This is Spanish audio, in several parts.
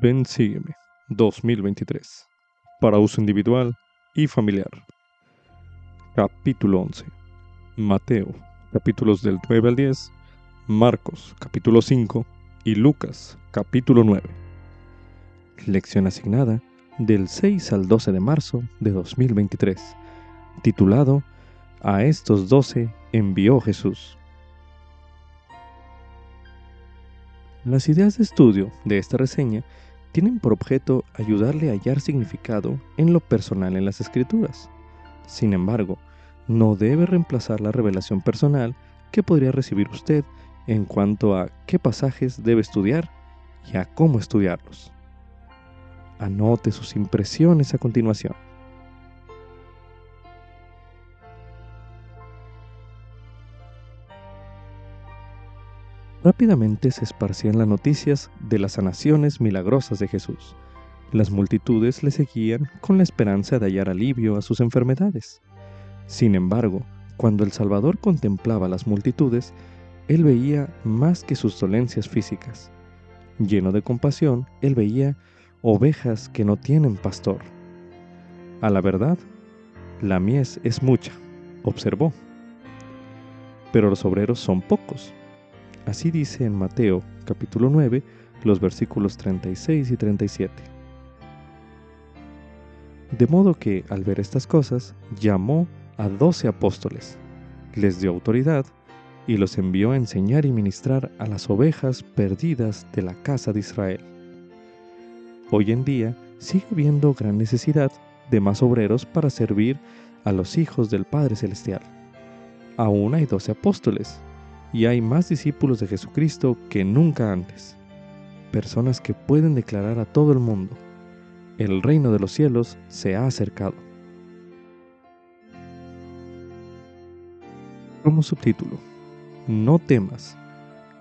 Ven Sígueme 2023 para uso individual y familiar. Capítulo 11. Mateo, capítulos del 9 al 10, Marcos, capítulo 5 y Lucas, capítulo 9. Lección asignada del 6 al 12 de marzo de 2023, titulado A estos 12 envió Jesús. Las ideas de estudio de esta reseña tienen por objeto ayudarle a hallar significado en lo personal en las escrituras. Sin embargo, no debe reemplazar la revelación personal que podría recibir usted en cuanto a qué pasajes debe estudiar y a cómo estudiarlos. Anote sus impresiones a continuación. Rápidamente se esparcían las noticias de las sanaciones milagrosas de Jesús. Las multitudes le seguían con la esperanza de hallar alivio a sus enfermedades. Sin embargo, cuando el Salvador contemplaba las multitudes, él veía más que sus dolencias físicas. Lleno de compasión, él veía ovejas que no tienen pastor. A la verdad, la mies es mucha, observó, pero los obreros son pocos. Así dice en Mateo capítulo 9 los versículos 36 y 37. De modo que, al ver estas cosas, llamó a doce apóstoles, les dio autoridad y los envió a enseñar y ministrar a las ovejas perdidas de la casa de Israel. Hoy en día sigue habiendo gran necesidad de más obreros para servir a los hijos del Padre Celestial. Aún hay doce apóstoles, y hay más discípulos de Jesucristo que nunca antes. Personas que pueden declarar a todo el mundo, el reino de los cielos se ha acercado. Como subtítulo, no temas,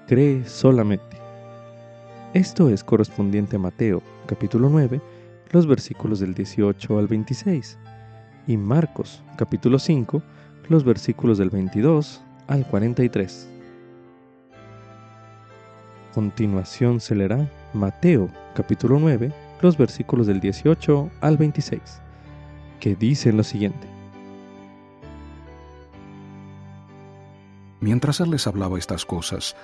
cree solamente. Esto es correspondiente a Mateo capítulo 9, los versículos del 18 al 26, y Marcos capítulo 5, los versículos del 22 al 43 continuación se leerá Mateo capítulo 9, los versículos del 18 al 26, que dicen lo siguiente. Mientras él les hablaba estas cosas,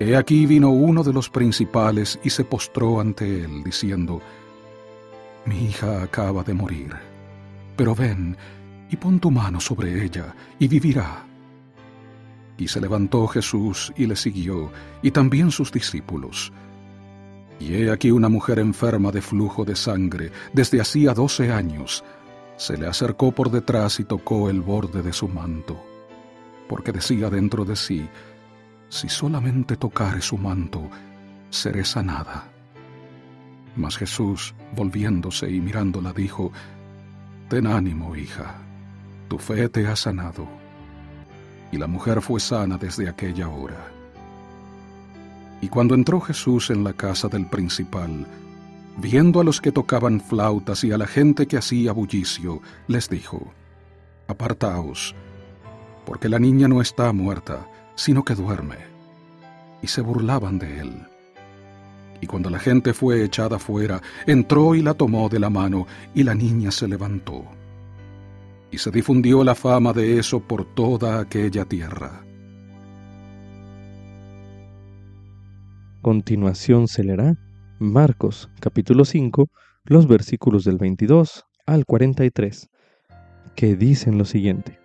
he aquí vino uno de los principales y se postró ante él, diciendo, Mi hija acaba de morir, pero ven y pon tu mano sobre ella y vivirá. Y se levantó Jesús y le siguió, y también sus discípulos. Y he aquí una mujer enferma de flujo de sangre desde hacía doce años. Se le acercó por detrás y tocó el borde de su manto, porque decía dentro de sí, si solamente tocare su manto, seré sanada. Mas Jesús, volviéndose y mirándola, dijo, Ten ánimo, hija, tu fe te ha sanado y la mujer fue sana desde aquella hora. Y cuando entró Jesús en la casa del principal, viendo a los que tocaban flautas y a la gente que hacía bullicio, les dijo, Apartaos, porque la niña no está muerta, sino que duerme. Y se burlaban de él. Y cuando la gente fue echada fuera, entró y la tomó de la mano, y la niña se levantó y se difundió la fama de eso por toda aquella tierra. Continuación se leerá Marcos capítulo 5, los versículos del 22 al 43, que dicen lo siguiente.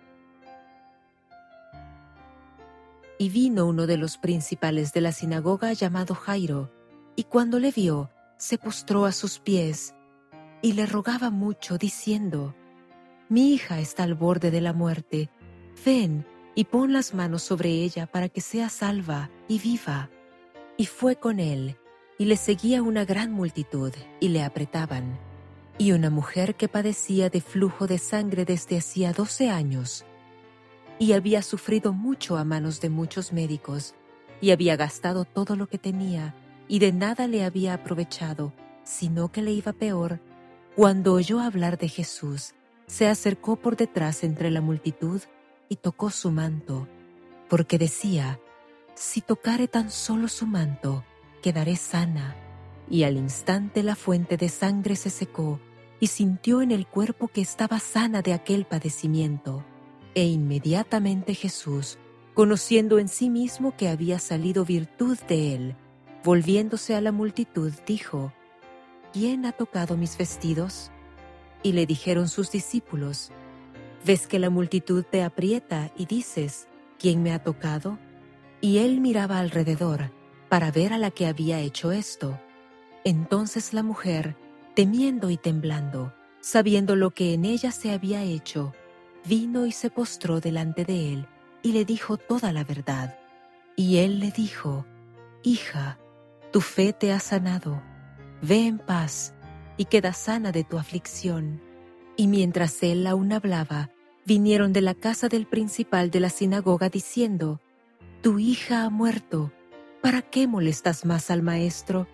Y vino uno de los principales de la sinagoga llamado Jairo, y cuando le vio, se postró a sus pies, y le rogaba mucho, diciendo, mi hija está al borde de la muerte. Ven y pon las manos sobre ella para que sea salva y viva. Y fue con él, y le seguía una gran multitud, y le apretaban. Y una mujer que padecía de flujo de sangre desde hacía doce años, y había sufrido mucho a manos de muchos médicos, y había gastado todo lo que tenía, y de nada le había aprovechado, sino que le iba peor, cuando oyó hablar de Jesús, se acercó por detrás entre la multitud y tocó su manto, porque decía, si tocare tan solo su manto, quedaré sana. Y al instante la fuente de sangre se secó, y sintió en el cuerpo que estaba sana de aquel padecimiento. E inmediatamente Jesús, conociendo en sí mismo que había salido virtud de él, volviéndose a la multitud, dijo, ¿Quién ha tocado mis vestidos? Y le dijeron sus discípulos, ¿ves que la multitud te aprieta y dices, ¿quién me ha tocado? Y él miraba alrededor para ver a la que había hecho esto. Entonces la mujer, temiendo y temblando, sabiendo lo que en ella se había hecho, vino y se postró delante de él y le dijo toda la verdad. Y él le dijo, Hija, tu fe te ha sanado, ve en paz y queda sana de tu aflicción. Y mientras él aún hablaba, vinieron de la casa del principal de la sinagoga diciendo, Tu hija ha muerto, ¿para qué molestas más al maestro?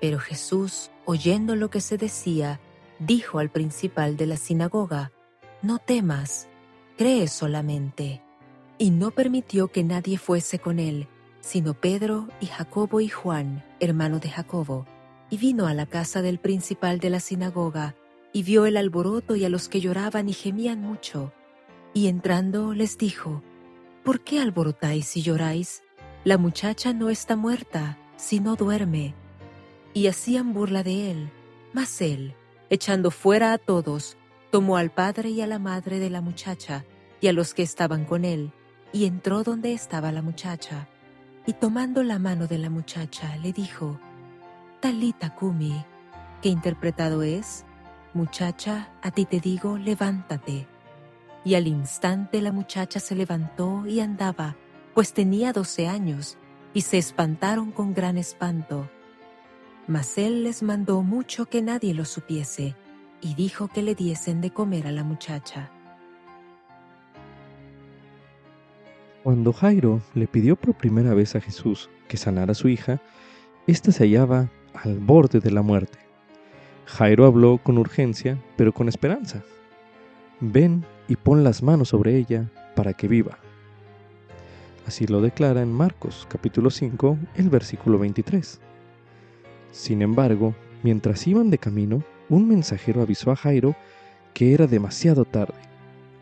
Pero Jesús, oyendo lo que se decía, dijo al principal de la sinagoga, No temas, cree solamente. Y no permitió que nadie fuese con él, sino Pedro y Jacobo y Juan, hermano de Jacobo. Y vino a la casa del principal de la sinagoga, y vio el alboroto y a los que lloraban y gemían mucho. Y entrando les dijo, ¿Por qué alborotáis y lloráis? La muchacha no está muerta, sino duerme. Y hacían burla de él. Mas él, echando fuera a todos, tomó al padre y a la madre de la muchacha, y a los que estaban con él, y entró donde estaba la muchacha. Y tomando la mano de la muchacha, le dijo, Talita Kumi, que interpretado es, Muchacha, a ti te digo, levántate. Y al instante la muchacha se levantó y andaba, pues tenía doce años, y se espantaron con gran espanto. Mas él les mandó mucho que nadie lo supiese, y dijo que le diesen de comer a la muchacha. Cuando Jairo le pidió por primera vez a Jesús que sanara a su hija, ésta se hallaba al borde de la muerte. Jairo habló con urgencia, pero con esperanza. Ven y pon las manos sobre ella para que viva. Así lo declara en Marcos capítulo 5, el versículo 23. Sin embargo, mientras iban de camino, un mensajero avisó a Jairo que era demasiado tarde.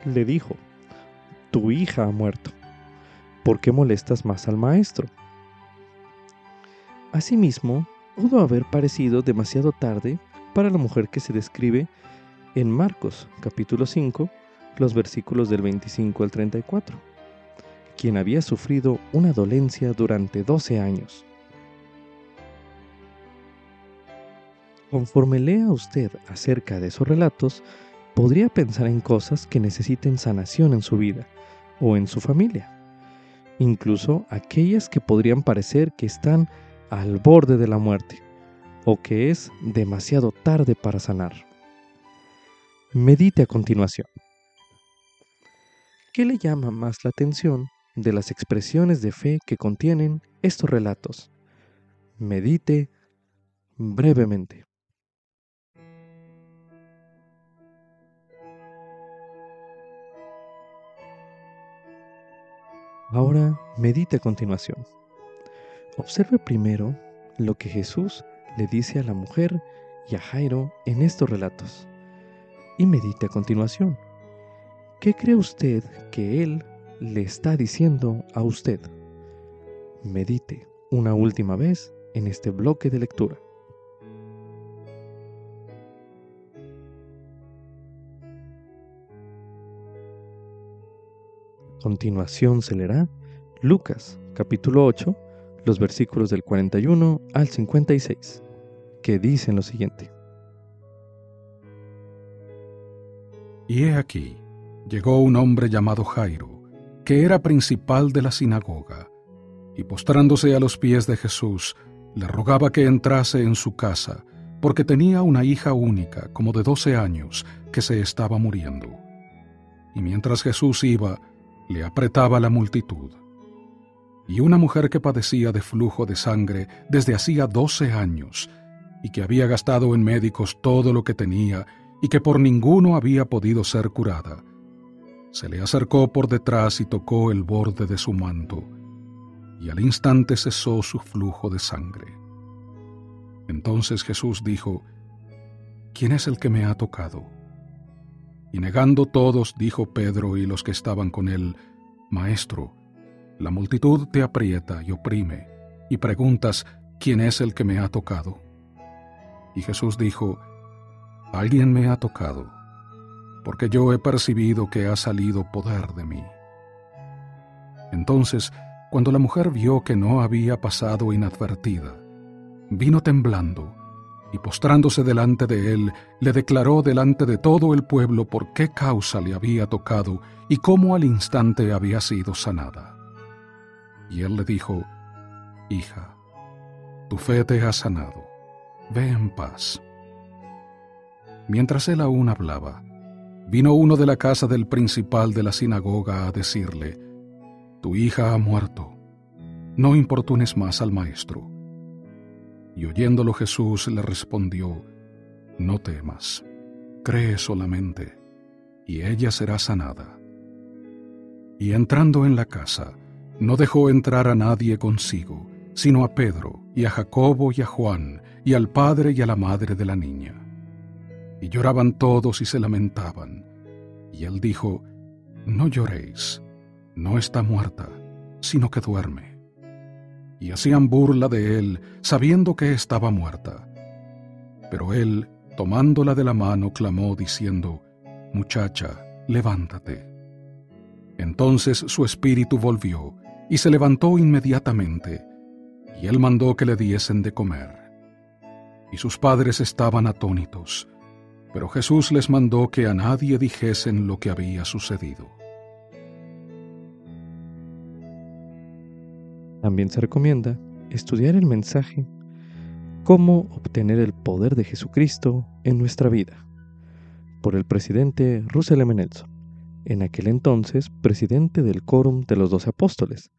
Le dijo, Tu hija ha muerto. ¿Por qué molestas más al maestro? Asimismo, pudo haber parecido demasiado tarde para la mujer que se describe en Marcos capítulo 5, los versículos del 25 al 34, quien había sufrido una dolencia durante 12 años. Conforme lea usted acerca de esos relatos, podría pensar en cosas que necesiten sanación en su vida o en su familia, incluso aquellas que podrían parecer que están al borde de la muerte o que es demasiado tarde para sanar. Medite a continuación. ¿Qué le llama más la atención de las expresiones de fe que contienen estos relatos? Medite brevemente. Ahora medite a continuación. Observe primero lo que Jesús le dice a la mujer y a Jairo en estos relatos. Y medite a continuación. ¿Qué cree usted que Él le está diciendo a usted? Medite una última vez en este bloque de lectura. Continuación se leerá Lucas capítulo 8 los versículos del 41 al 56, que dicen lo siguiente. Y he aquí, llegó un hombre llamado Jairo, que era principal de la sinagoga, y postrándose a los pies de Jesús, le rogaba que entrase en su casa, porque tenía una hija única, como de doce años, que se estaba muriendo. Y mientras Jesús iba, le apretaba la multitud y una mujer que padecía de flujo de sangre desde hacía doce años, y que había gastado en médicos todo lo que tenía, y que por ninguno había podido ser curada. Se le acercó por detrás y tocó el borde de su manto, y al instante cesó su flujo de sangre. Entonces Jesús dijo, ¿quién es el que me ha tocado? Y negando todos, dijo Pedro y los que estaban con él, Maestro, la multitud te aprieta y oprime, y preguntas, ¿quién es el que me ha tocado? Y Jesús dijo, Alguien me ha tocado, porque yo he percibido que ha salido poder de mí. Entonces, cuando la mujer vio que no había pasado inadvertida, vino temblando, y postrándose delante de él, le declaró delante de todo el pueblo por qué causa le había tocado y cómo al instante había sido sanada. Y él le dijo, Hija, tu fe te ha sanado, ve en paz. Mientras él aún hablaba, vino uno de la casa del principal de la sinagoga a decirle, Tu hija ha muerto, no importunes más al maestro. Y oyéndolo Jesús le respondió, No temas, cree solamente, y ella será sanada. Y entrando en la casa, no dejó entrar a nadie consigo, sino a Pedro, y a Jacobo, y a Juan, y al padre y a la madre de la niña. Y lloraban todos y se lamentaban. Y él dijo, No lloréis, no está muerta, sino que duerme y hacían burla de él, sabiendo que estaba muerta. Pero él, tomándola de la mano, clamó diciendo, Muchacha, levántate. Entonces su espíritu volvió, y se levantó inmediatamente, y él mandó que le diesen de comer. Y sus padres estaban atónitos, pero Jesús les mandó que a nadie dijesen lo que había sucedido. También se recomienda estudiar el mensaje Cómo obtener el poder de Jesucristo en nuestra vida, por el presidente Russell M. Nelson, en aquel entonces presidente del Quórum de los Doce Apóstoles,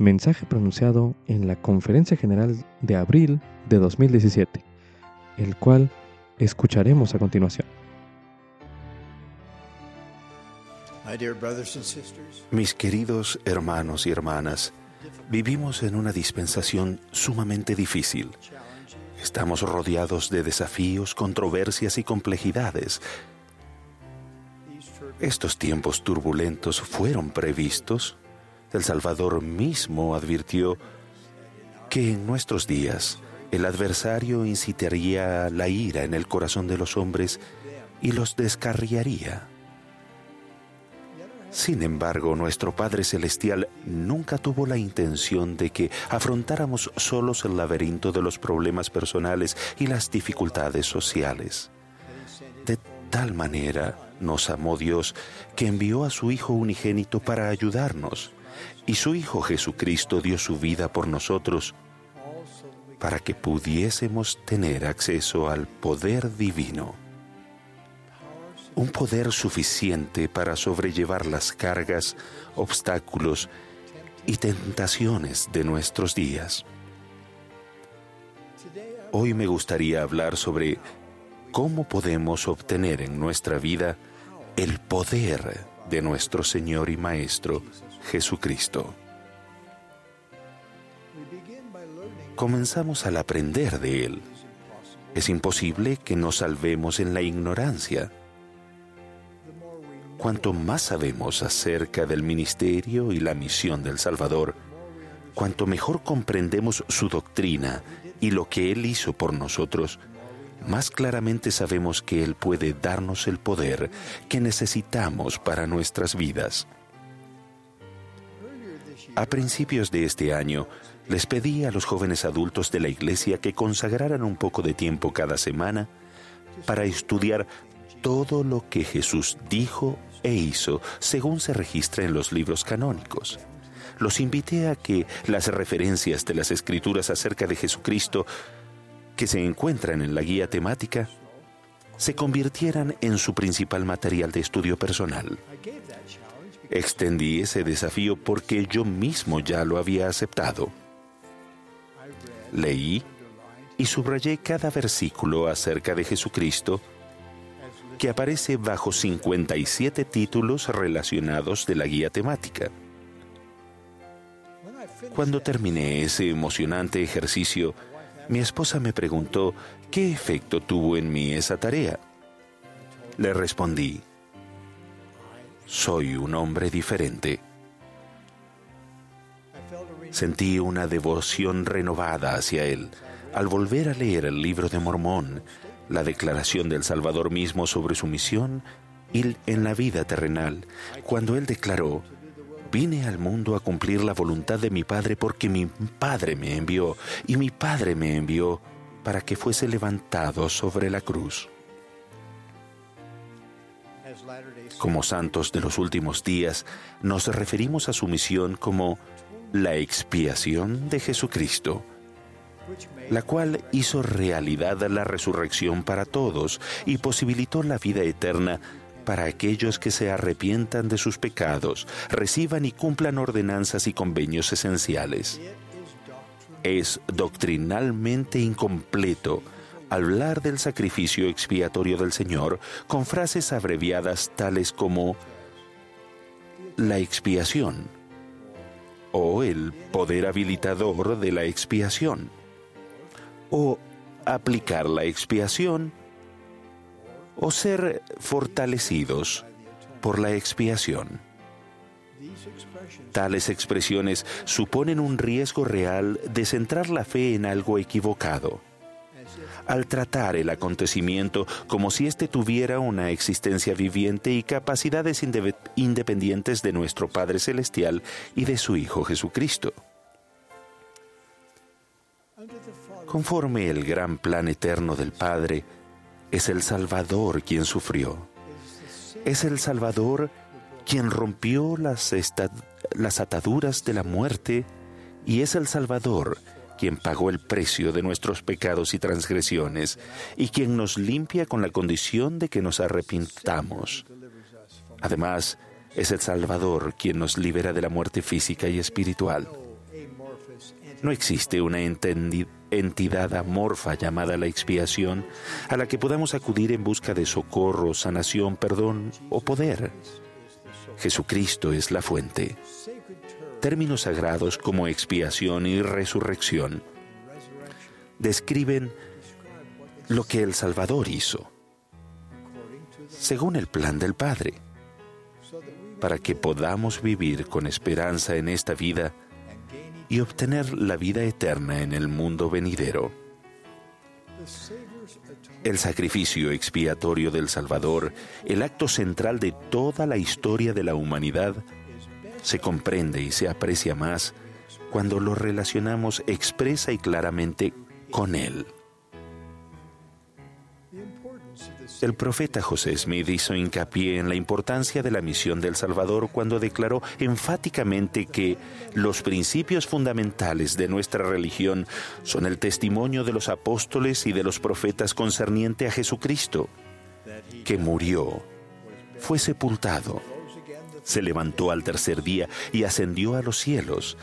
mensaje pronunciado en la Conferencia General de abril de 2017, el cual escucharemos a continuación. Mis queridos hermanos y hermanas, Vivimos en una dispensación sumamente difícil. Estamos rodeados de desafíos, controversias y complejidades. Estos tiempos turbulentos fueron previstos. El Salvador mismo advirtió que en nuestros días el adversario incitaría la ira en el corazón de los hombres y los descarriaría. Sin embargo, nuestro Padre Celestial nunca tuvo la intención de que afrontáramos solos el laberinto de los problemas personales y las dificultades sociales. De tal manera nos amó Dios que envió a su Hijo unigénito para ayudarnos, y su Hijo Jesucristo dio su vida por nosotros para que pudiésemos tener acceso al poder divino un poder suficiente para sobrellevar las cargas, obstáculos y tentaciones de nuestros días. Hoy me gustaría hablar sobre cómo podemos obtener en nuestra vida el poder de nuestro Señor y Maestro Jesucristo. Comenzamos al aprender de Él. Es imposible que nos salvemos en la ignorancia Cuanto más sabemos acerca del ministerio y la misión del Salvador, cuanto mejor comprendemos su doctrina y lo que Él hizo por nosotros, más claramente sabemos que Él puede darnos el poder que necesitamos para nuestras vidas. A principios de este año, les pedí a los jóvenes adultos de la iglesia que consagraran un poco de tiempo cada semana para estudiar todo lo que Jesús dijo e hizo según se registra en los libros canónicos. Los invité a que las referencias de las escrituras acerca de Jesucristo que se encuentran en la guía temática se convirtieran en su principal material de estudio personal. Extendí ese desafío porque yo mismo ya lo había aceptado. Leí y subrayé cada versículo acerca de Jesucristo que aparece bajo 57 títulos relacionados de la guía temática. Cuando terminé ese emocionante ejercicio, Mi esposa me preguntó qué efecto tuvo en mí esa tarea. Le respondí, soy un hombre diferente. Sentí una devoción renovada hacia él al volver a leer el libro de Mormón, la declaración del Salvador mismo sobre su misión y en la vida terrenal, cuando él declaró, vine al mundo a cumplir la voluntad de mi Padre porque mi Padre me envió y mi Padre me envió para que fuese levantado sobre la cruz. Como santos de los últimos días, nos referimos a su misión como la expiación de Jesucristo, la cual hizo realidad la resurrección para todos y posibilitó la vida eterna para aquellos que se arrepientan de sus pecados, reciban y cumplan ordenanzas y convenios esenciales. Es doctrinalmente incompleto hablar del sacrificio expiatorio del Señor con frases abreviadas tales como la expiación o el poder habilitador de la expiación o aplicar la expiación o ser fortalecidos por la expiación. Tales expresiones suponen un riesgo real de centrar la fe en algo equivocado. Al tratar el acontecimiento como si éste tuviera una existencia viviente y capacidades independientes de nuestro Padre Celestial y de su Hijo Jesucristo. Conforme el gran plan eterno del Padre, es el Salvador quien sufrió. Es el Salvador quien rompió las, las ataduras de la muerte y es el Salvador quien pagó el precio de nuestros pecados y transgresiones y quien nos limpia con la condición de que nos arrepintamos. Además, es el Salvador quien nos libera de la muerte física y espiritual. No existe una entidad amorfa llamada la expiación a la que podamos acudir en busca de socorro, sanación, perdón o poder. Jesucristo es la fuente. Términos sagrados como expiación y resurrección describen lo que el Salvador hizo, según el plan del Padre, para que podamos vivir con esperanza en esta vida y obtener la vida eterna en el mundo venidero. El sacrificio expiatorio del Salvador, el acto central de toda la historia de la humanidad, se comprende y se aprecia más cuando lo relacionamos expresa y claramente con Él. El profeta José Smith hizo hincapié en la importancia de la misión del Salvador cuando declaró enfáticamente que los principios fundamentales de nuestra religión son el testimonio de los apóstoles y de los profetas concerniente a Jesucristo, que murió, fue sepultado, se levantó al tercer día y ascendió a los cielos,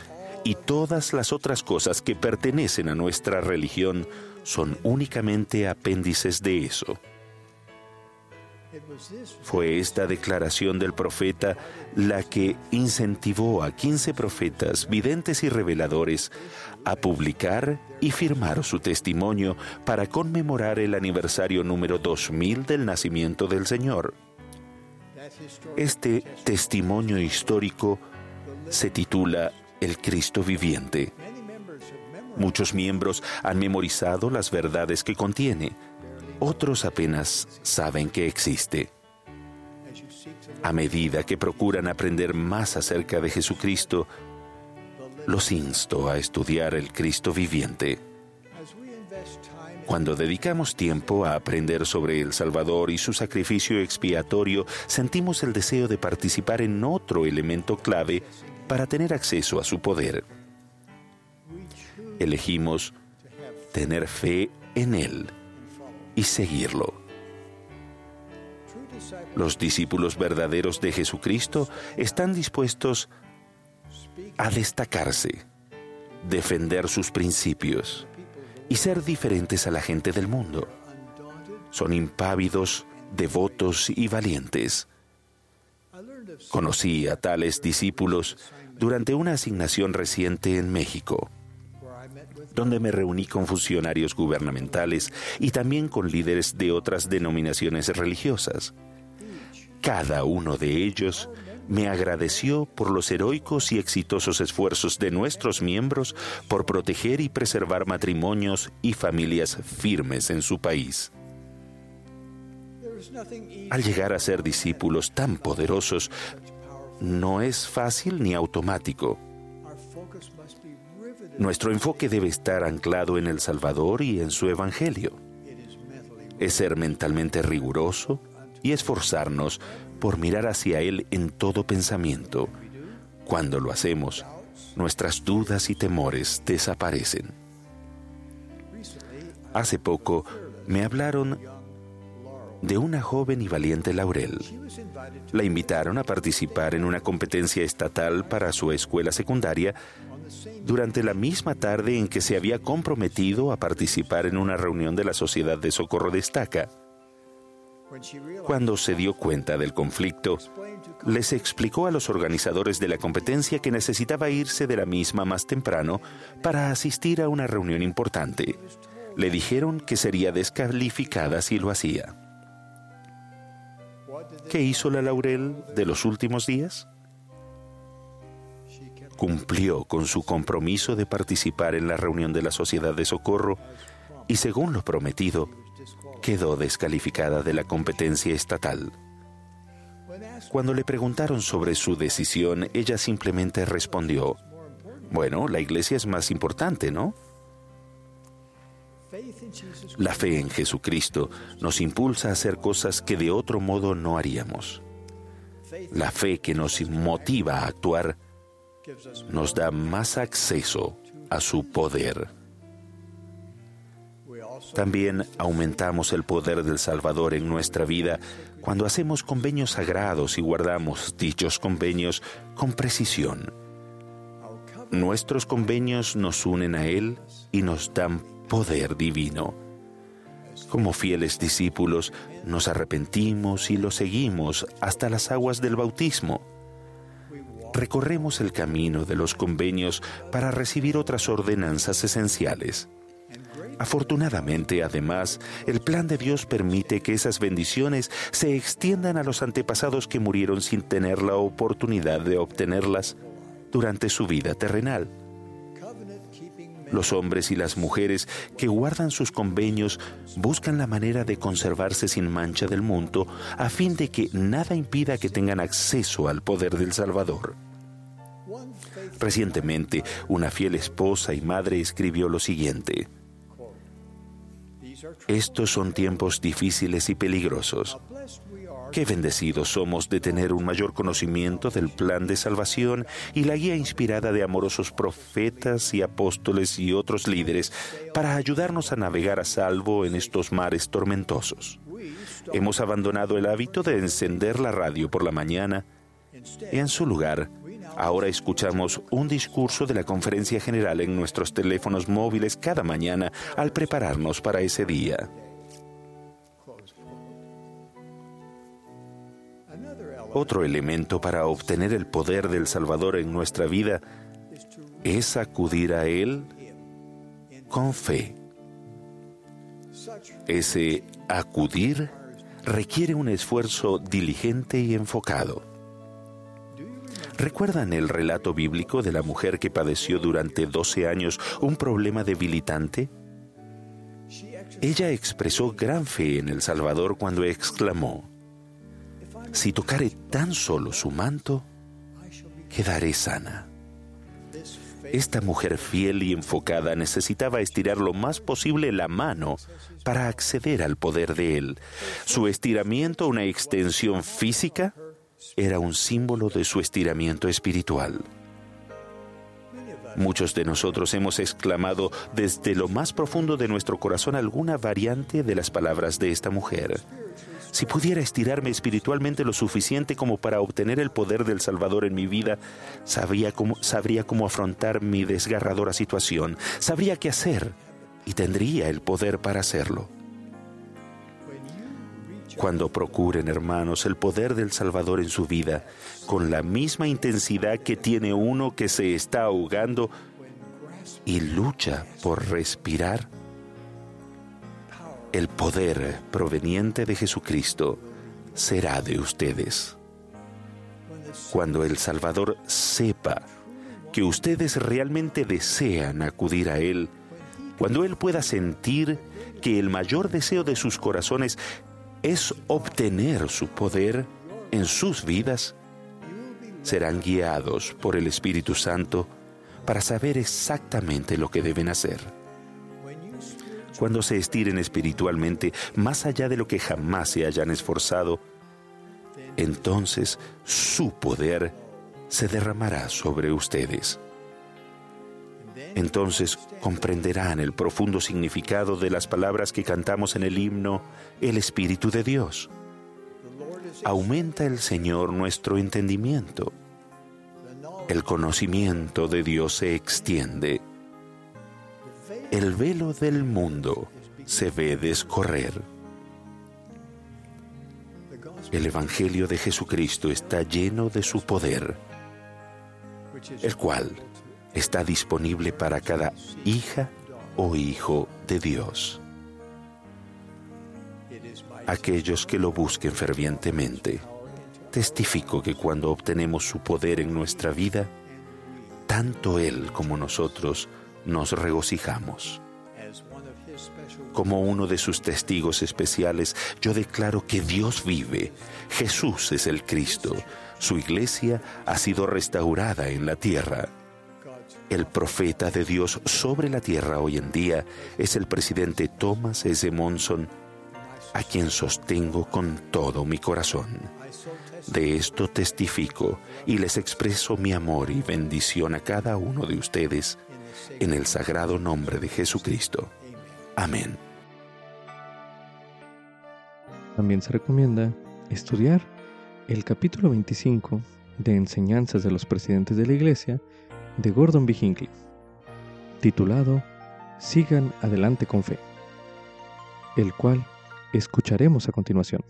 y todas las otras cosas que pertenecen a nuestra religión son únicamente apéndices de eso. Fue esta declaración del profeta la que incentivó a 15 profetas, videntes y reveladores a publicar y firmar su testimonio para conmemorar el aniversario número 2000 del nacimiento del Señor. Este testimonio histórico se titula El Cristo viviente. Muchos miembros han memorizado las verdades que contiene otros apenas saben que existe. A medida que procuran aprender más acerca de Jesucristo, los insto a estudiar el Cristo viviente. Cuando dedicamos tiempo a aprender sobre el Salvador y su sacrificio expiatorio, sentimos el deseo de participar en otro elemento clave para tener acceso a su poder. Elegimos tener fe en Él y seguirlo. Los discípulos verdaderos de Jesucristo están dispuestos a destacarse, defender sus principios y ser diferentes a la gente del mundo. Son impávidos, devotos y valientes. Conocí a tales discípulos durante una asignación reciente en México donde me reuní con funcionarios gubernamentales y también con líderes de otras denominaciones religiosas. Cada uno de ellos me agradeció por los heroicos y exitosos esfuerzos de nuestros miembros por proteger y preservar matrimonios y familias firmes en su país. Al llegar a ser discípulos tan poderosos, no es fácil ni automático. Nuestro enfoque debe estar anclado en el Salvador y en su Evangelio. Es ser mentalmente riguroso y esforzarnos por mirar hacia Él en todo pensamiento. Cuando lo hacemos, nuestras dudas y temores desaparecen. Hace poco me hablaron de una joven y valiente Laurel. La invitaron a participar en una competencia estatal para su escuela secundaria durante la misma tarde en que se había comprometido a participar en una reunión de la Sociedad de Socorro Destaca. Cuando se dio cuenta del conflicto, les explicó a los organizadores de la competencia que necesitaba irse de la misma más temprano para asistir a una reunión importante. Le dijeron que sería descalificada si lo hacía. ¿Qué hizo la Laurel de los últimos días? Cumplió con su compromiso de participar en la reunión de la Sociedad de Socorro y según lo prometido, quedó descalificada de la competencia estatal. Cuando le preguntaron sobre su decisión, ella simplemente respondió, bueno, la iglesia es más importante, ¿no? La fe en Jesucristo nos impulsa a hacer cosas que de otro modo no haríamos. La fe que nos motiva a actuar nos da más acceso a su poder. También aumentamos el poder del Salvador en nuestra vida cuando hacemos convenios sagrados y guardamos dichos convenios con precisión. Nuestros convenios nos unen a Él y nos dan poder divino. Como fieles discípulos, nos arrepentimos y lo seguimos hasta las aguas del bautismo. Recorremos el camino de los convenios para recibir otras ordenanzas esenciales. Afortunadamente, además, el plan de Dios permite que esas bendiciones se extiendan a los antepasados que murieron sin tener la oportunidad de obtenerlas durante su vida terrenal. Los hombres y las mujeres que guardan sus convenios buscan la manera de conservarse sin mancha del mundo a fin de que nada impida que tengan acceso al poder del Salvador. Recientemente, una fiel esposa y madre escribió lo siguiente. Estos son tiempos difíciles y peligrosos. Qué bendecidos somos de tener un mayor conocimiento del plan de salvación y la guía inspirada de amorosos profetas y apóstoles y otros líderes para ayudarnos a navegar a salvo en estos mares tormentosos. Hemos abandonado el hábito de encender la radio por la mañana y en su lugar Ahora escuchamos un discurso de la conferencia general en nuestros teléfonos móviles cada mañana al prepararnos para ese día. Otro elemento para obtener el poder del Salvador en nuestra vida es acudir a Él con fe. Ese acudir requiere un esfuerzo diligente y enfocado. ¿Recuerdan el relato bíblico de la mujer que padeció durante 12 años un problema debilitante? Ella expresó gran fe en el Salvador cuando exclamó, si tocare tan solo su manto, quedaré sana. Esta mujer fiel y enfocada necesitaba estirar lo más posible la mano para acceder al poder de Él. Su estiramiento, una extensión física, era un símbolo de su estiramiento espiritual. Muchos de nosotros hemos exclamado desde lo más profundo de nuestro corazón alguna variante de las palabras de esta mujer. Si pudiera estirarme espiritualmente lo suficiente como para obtener el poder del Salvador en mi vida, sabría cómo, sabría cómo afrontar mi desgarradora situación, sabría qué hacer y tendría el poder para hacerlo. Cuando procuren, hermanos, el poder del Salvador en su vida, con la misma intensidad que tiene uno que se está ahogando, y lucha por respirar, el poder proveniente de Jesucristo será de ustedes. Cuando el Salvador sepa que ustedes realmente desean acudir a Él, cuando Él pueda sentir que el mayor deseo de sus corazones es obtener su poder en sus vidas, serán guiados por el Espíritu Santo para saber exactamente lo que deben hacer. Cuando se estiren espiritualmente más allá de lo que jamás se hayan esforzado, entonces su poder se derramará sobre ustedes. Entonces comprenderán el profundo significado de las palabras que cantamos en el himno El Espíritu de Dios. Aumenta el Señor nuestro entendimiento. El conocimiento de Dios se extiende. El velo del mundo se ve descorrer. El Evangelio de Jesucristo está lleno de su poder, el cual está disponible para cada hija o hijo de Dios. Aquellos que lo busquen fervientemente, testifico que cuando obtenemos su poder en nuestra vida, tanto Él como nosotros nos regocijamos. Como uno de sus testigos especiales, yo declaro que Dios vive, Jesús es el Cristo, su iglesia ha sido restaurada en la tierra. El profeta de Dios sobre la tierra hoy en día es el presidente Thomas S. Monson, a quien sostengo con todo mi corazón. De esto testifico y les expreso mi amor y bendición a cada uno de ustedes en el sagrado nombre de Jesucristo. Amén. También se recomienda estudiar el capítulo 25 de Enseñanzas de los Presidentes de la Iglesia de Gordon B. Hinckley, titulado Sigan adelante con fe, el cual escucharemos a continuación.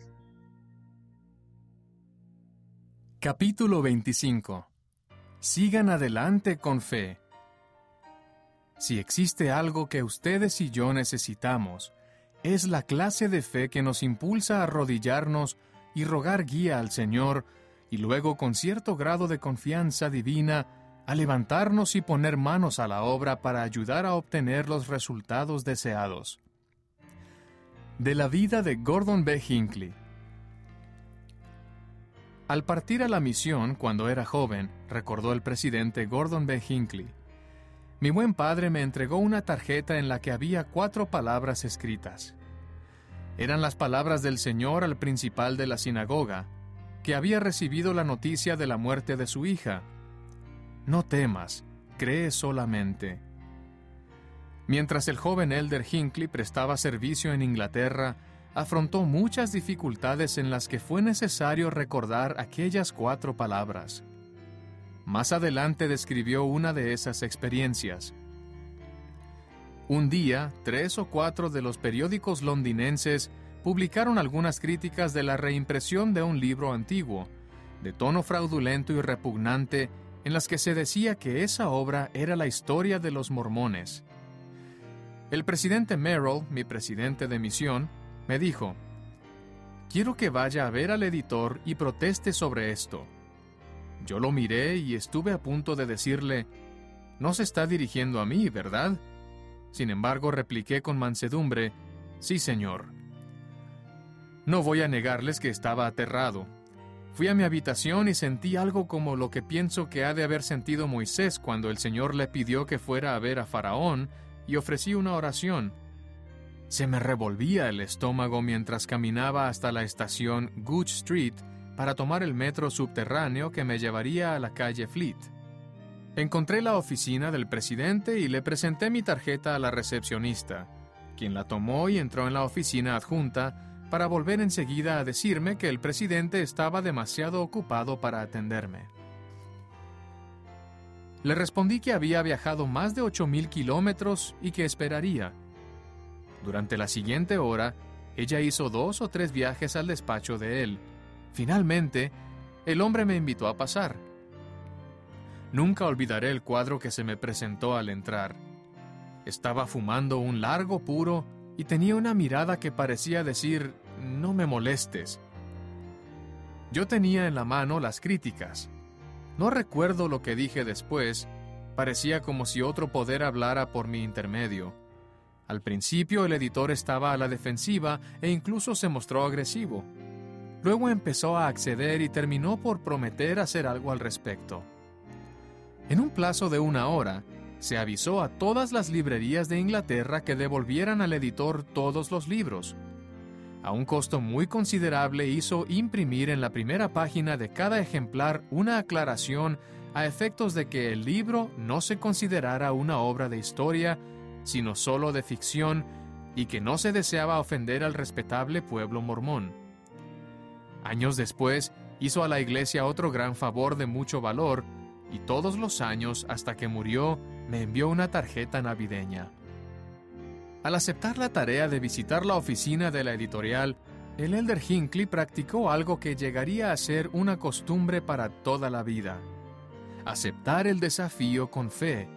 Capítulo 25 Sigan adelante con fe. Si existe algo que ustedes y yo necesitamos, es la clase de fe que nos impulsa a arrodillarnos y rogar guía al Señor, y luego con cierto grado de confianza divina, a levantarnos y poner manos a la obra para ayudar a obtener los resultados deseados. De la vida de Gordon B. Hinckley. Al partir a la misión cuando era joven, recordó el presidente Gordon B. Hinckley, mi buen padre me entregó una tarjeta en la que había cuatro palabras escritas. Eran las palabras del Señor al principal de la sinagoga, que había recibido la noticia de la muerte de su hija no temas, cree solamente. Mientras el joven Elder Hinckley prestaba servicio en Inglaterra, afrontó muchas dificultades en las que fue necesario recordar aquellas cuatro palabras. Más adelante describió una de esas experiencias. Un día, tres o cuatro de los periódicos londinenses publicaron algunas críticas de la reimpresión de un libro antiguo, de tono fraudulento y repugnante, en las que se decía que esa obra era la historia de los mormones. El presidente Merrill, mi presidente de misión, me dijo, Quiero que vaya a ver al editor y proteste sobre esto. Yo lo miré y estuve a punto de decirle, No se está dirigiendo a mí, ¿verdad? Sin embargo, repliqué con mansedumbre, Sí, señor. No voy a negarles que estaba aterrado. Fui a mi habitación y sentí algo como lo que pienso que ha de haber sentido Moisés cuando el Señor le pidió que fuera a ver a Faraón y ofrecí una oración. Se me revolvía el estómago mientras caminaba hasta la estación Gooch Street para tomar el metro subterráneo que me llevaría a la calle Fleet. Encontré la oficina del presidente y le presenté mi tarjeta a la recepcionista, quien la tomó y entró en la oficina adjunta para volver enseguida a decirme que el presidente estaba demasiado ocupado para atenderme. Le respondí que había viajado más de 8.000 kilómetros y que esperaría. Durante la siguiente hora, ella hizo dos o tres viajes al despacho de él. Finalmente, el hombre me invitó a pasar. Nunca olvidaré el cuadro que se me presentó al entrar. Estaba fumando un largo puro y tenía una mirada que parecía decir, no me molestes. Yo tenía en la mano las críticas. No recuerdo lo que dije después, parecía como si otro poder hablara por mi intermedio. Al principio el editor estaba a la defensiva e incluso se mostró agresivo. Luego empezó a acceder y terminó por prometer hacer algo al respecto. En un plazo de una hora, se avisó a todas las librerías de Inglaterra que devolvieran al editor todos los libros. A un costo muy considerable hizo imprimir en la primera página de cada ejemplar una aclaración a efectos de que el libro no se considerara una obra de historia, sino solo de ficción, y que no se deseaba ofender al respetable pueblo mormón. Años después, hizo a la Iglesia otro gran favor de mucho valor, y todos los años, hasta que murió, me envió una tarjeta navideña. Al aceptar la tarea de visitar la oficina de la editorial, el elder Hinckley practicó algo que llegaría a ser una costumbre para toda la vida. Aceptar el desafío con fe,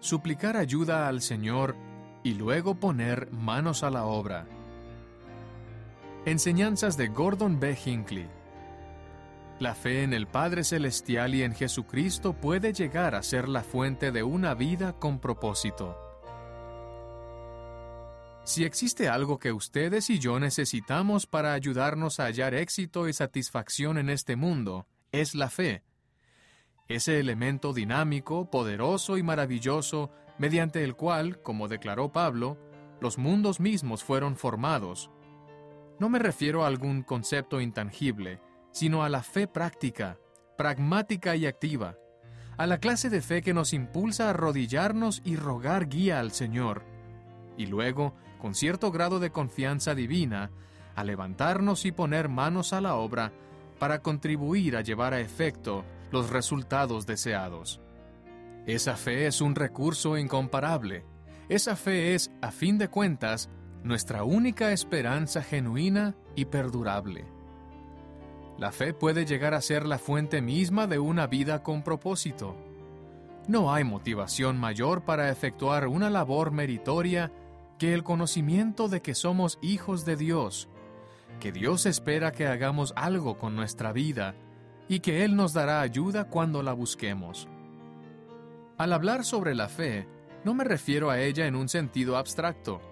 suplicar ayuda al Señor y luego poner manos a la obra. Enseñanzas de Gordon B. Hinckley la fe en el Padre Celestial y en Jesucristo puede llegar a ser la fuente de una vida con propósito. Si existe algo que ustedes y yo necesitamos para ayudarnos a hallar éxito y satisfacción en este mundo, es la fe. Ese elemento dinámico, poderoso y maravilloso, mediante el cual, como declaró Pablo, los mundos mismos fueron formados. No me refiero a algún concepto intangible, sino a la fe práctica, pragmática y activa, a la clase de fe que nos impulsa a arrodillarnos y rogar guía al Señor, y luego, con cierto grado de confianza divina, a levantarnos y poner manos a la obra para contribuir a llevar a efecto los resultados deseados. Esa fe es un recurso incomparable. Esa fe es, a fin de cuentas, nuestra única esperanza genuina y perdurable. La fe puede llegar a ser la fuente misma de una vida con propósito. No hay motivación mayor para efectuar una labor meritoria que el conocimiento de que somos hijos de Dios, que Dios espera que hagamos algo con nuestra vida y que Él nos dará ayuda cuando la busquemos. Al hablar sobre la fe, no me refiero a ella en un sentido abstracto,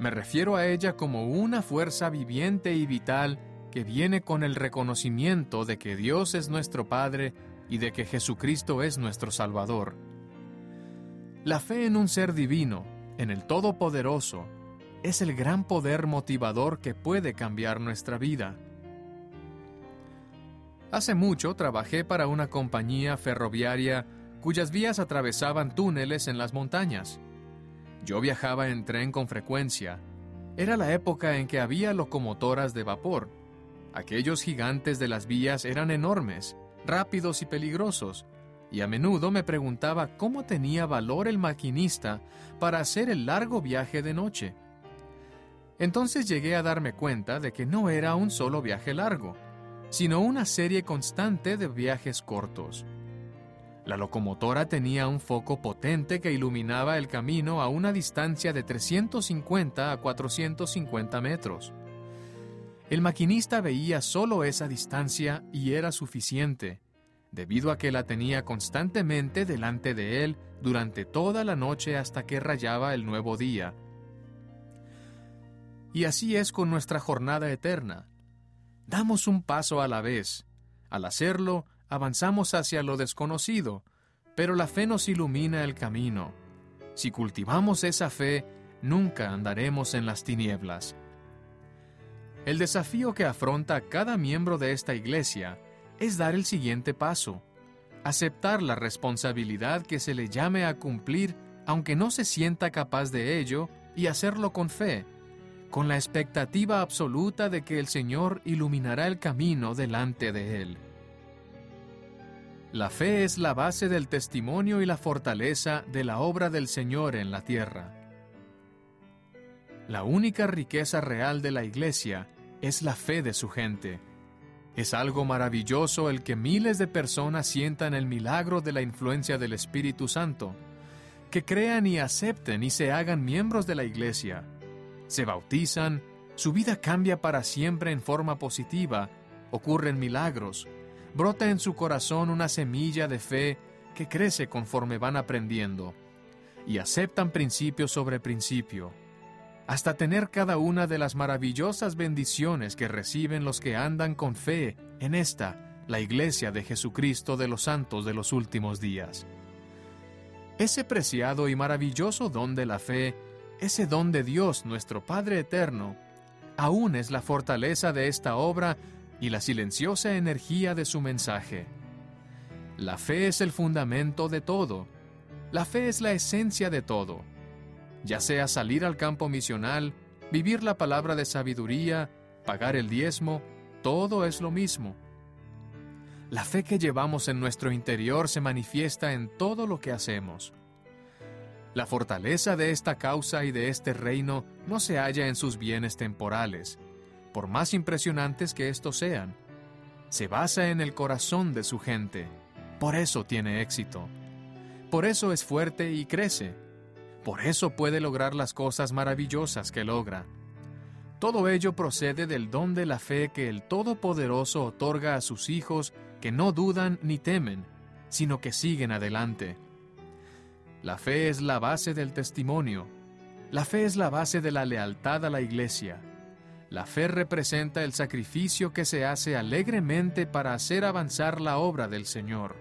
me refiero a ella como una fuerza viviente y vital que viene con el reconocimiento de que Dios es nuestro Padre y de que Jesucristo es nuestro Salvador. La fe en un ser divino, en el Todopoderoso, es el gran poder motivador que puede cambiar nuestra vida. Hace mucho trabajé para una compañía ferroviaria cuyas vías atravesaban túneles en las montañas. Yo viajaba en tren con frecuencia. Era la época en que había locomotoras de vapor Aquellos gigantes de las vías eran enormes, rápidos y peligrosos, y a menudo me preguntaba cómo tenía valor el maquinista para hacer el largo viaje de noche. Entonces llegué a darme cuenta de que no era un solo viaje largo, sino una serie constante de viajes cortos. La locomotora tenía un foco potente que iluminaba el camino a una distancia de 350 a 450 metros. El maquinista veía solo esa distancia y era suficiente, debido a que la tenía constantemente delante de él durante toda la noche hasta que rayaba el nuevo día. Y así es con nuestra jornada eterna. Damos un paso a la vez. Al hacerlo, avanzamos hacia lo desconocido, pero la fe nos ilumina el camino. Si cultivamos esa fe, nunca andaremos en las tinieblas. El desafío que afronta cada miembro de esta iglesia es dar el siguiente paso, aceptar la responsabilidad que se le llame a cumplir aunque no se sienta capaz de ello y hacerlo con fe, con la expectativa absoluta de que el Señor iluminará el camino delante de él. La fe es la base del testimonio y la fortaleza de la obra del Señor en la tierra. La única riqueza real de la Iglesia es la fe de su gente. Es algo maravilloso el que miles de personas sientan el milagro de la influencia del Espíritu Santo, que crean y acepten y se hagan miembros de la iglesia. Se bautizan, su vida cambia para siempre en forma positiva, ocurren milagros, brota en su corazón una semilla de fe que crece conforme van aprendiendo, y aceptan principio sobre principio, hasta tener cada una de las maravillosas bendiciones que reciben los que andan con fe en esta, la iglesia de Jesucristo de los santos de los últimos días. Ese preciado y maravilloso don de la fe, ese don de Dios nuestro Padre Eterno, aún es la fortaleza de esta obra y la silenciosa energía de su mensaje. La fe es el fundamento de todo. La fe es la esencia de todo. Ya sea salir al campo misional, vivir la palabra de sabiduría, pagar el diezmo, todo es lo mismo. La fe que llevamos en nuestro interior se manifiesta en todo lo que hacemos. La fortaleza de esta causa y de este reino no se halla en sus bienes temporales, por más impresionantes que estos sean. Se basa en el corazón de su gente. Por eso tiene éxito. Por eso es fuerte y crece. Por eso puede lograr las cosas maravillosas que logra. Todo ello procede del don de la fe que el Todopoderoso otorga a sus hijos que no dudan ni temen, sino que siguen adelante. La fe es la base del testimonio. La fe es la base de la lealtad a la iglesia. La fe representa el sacrificio que se hace alegremente para hacer avanzar la obra del Señor.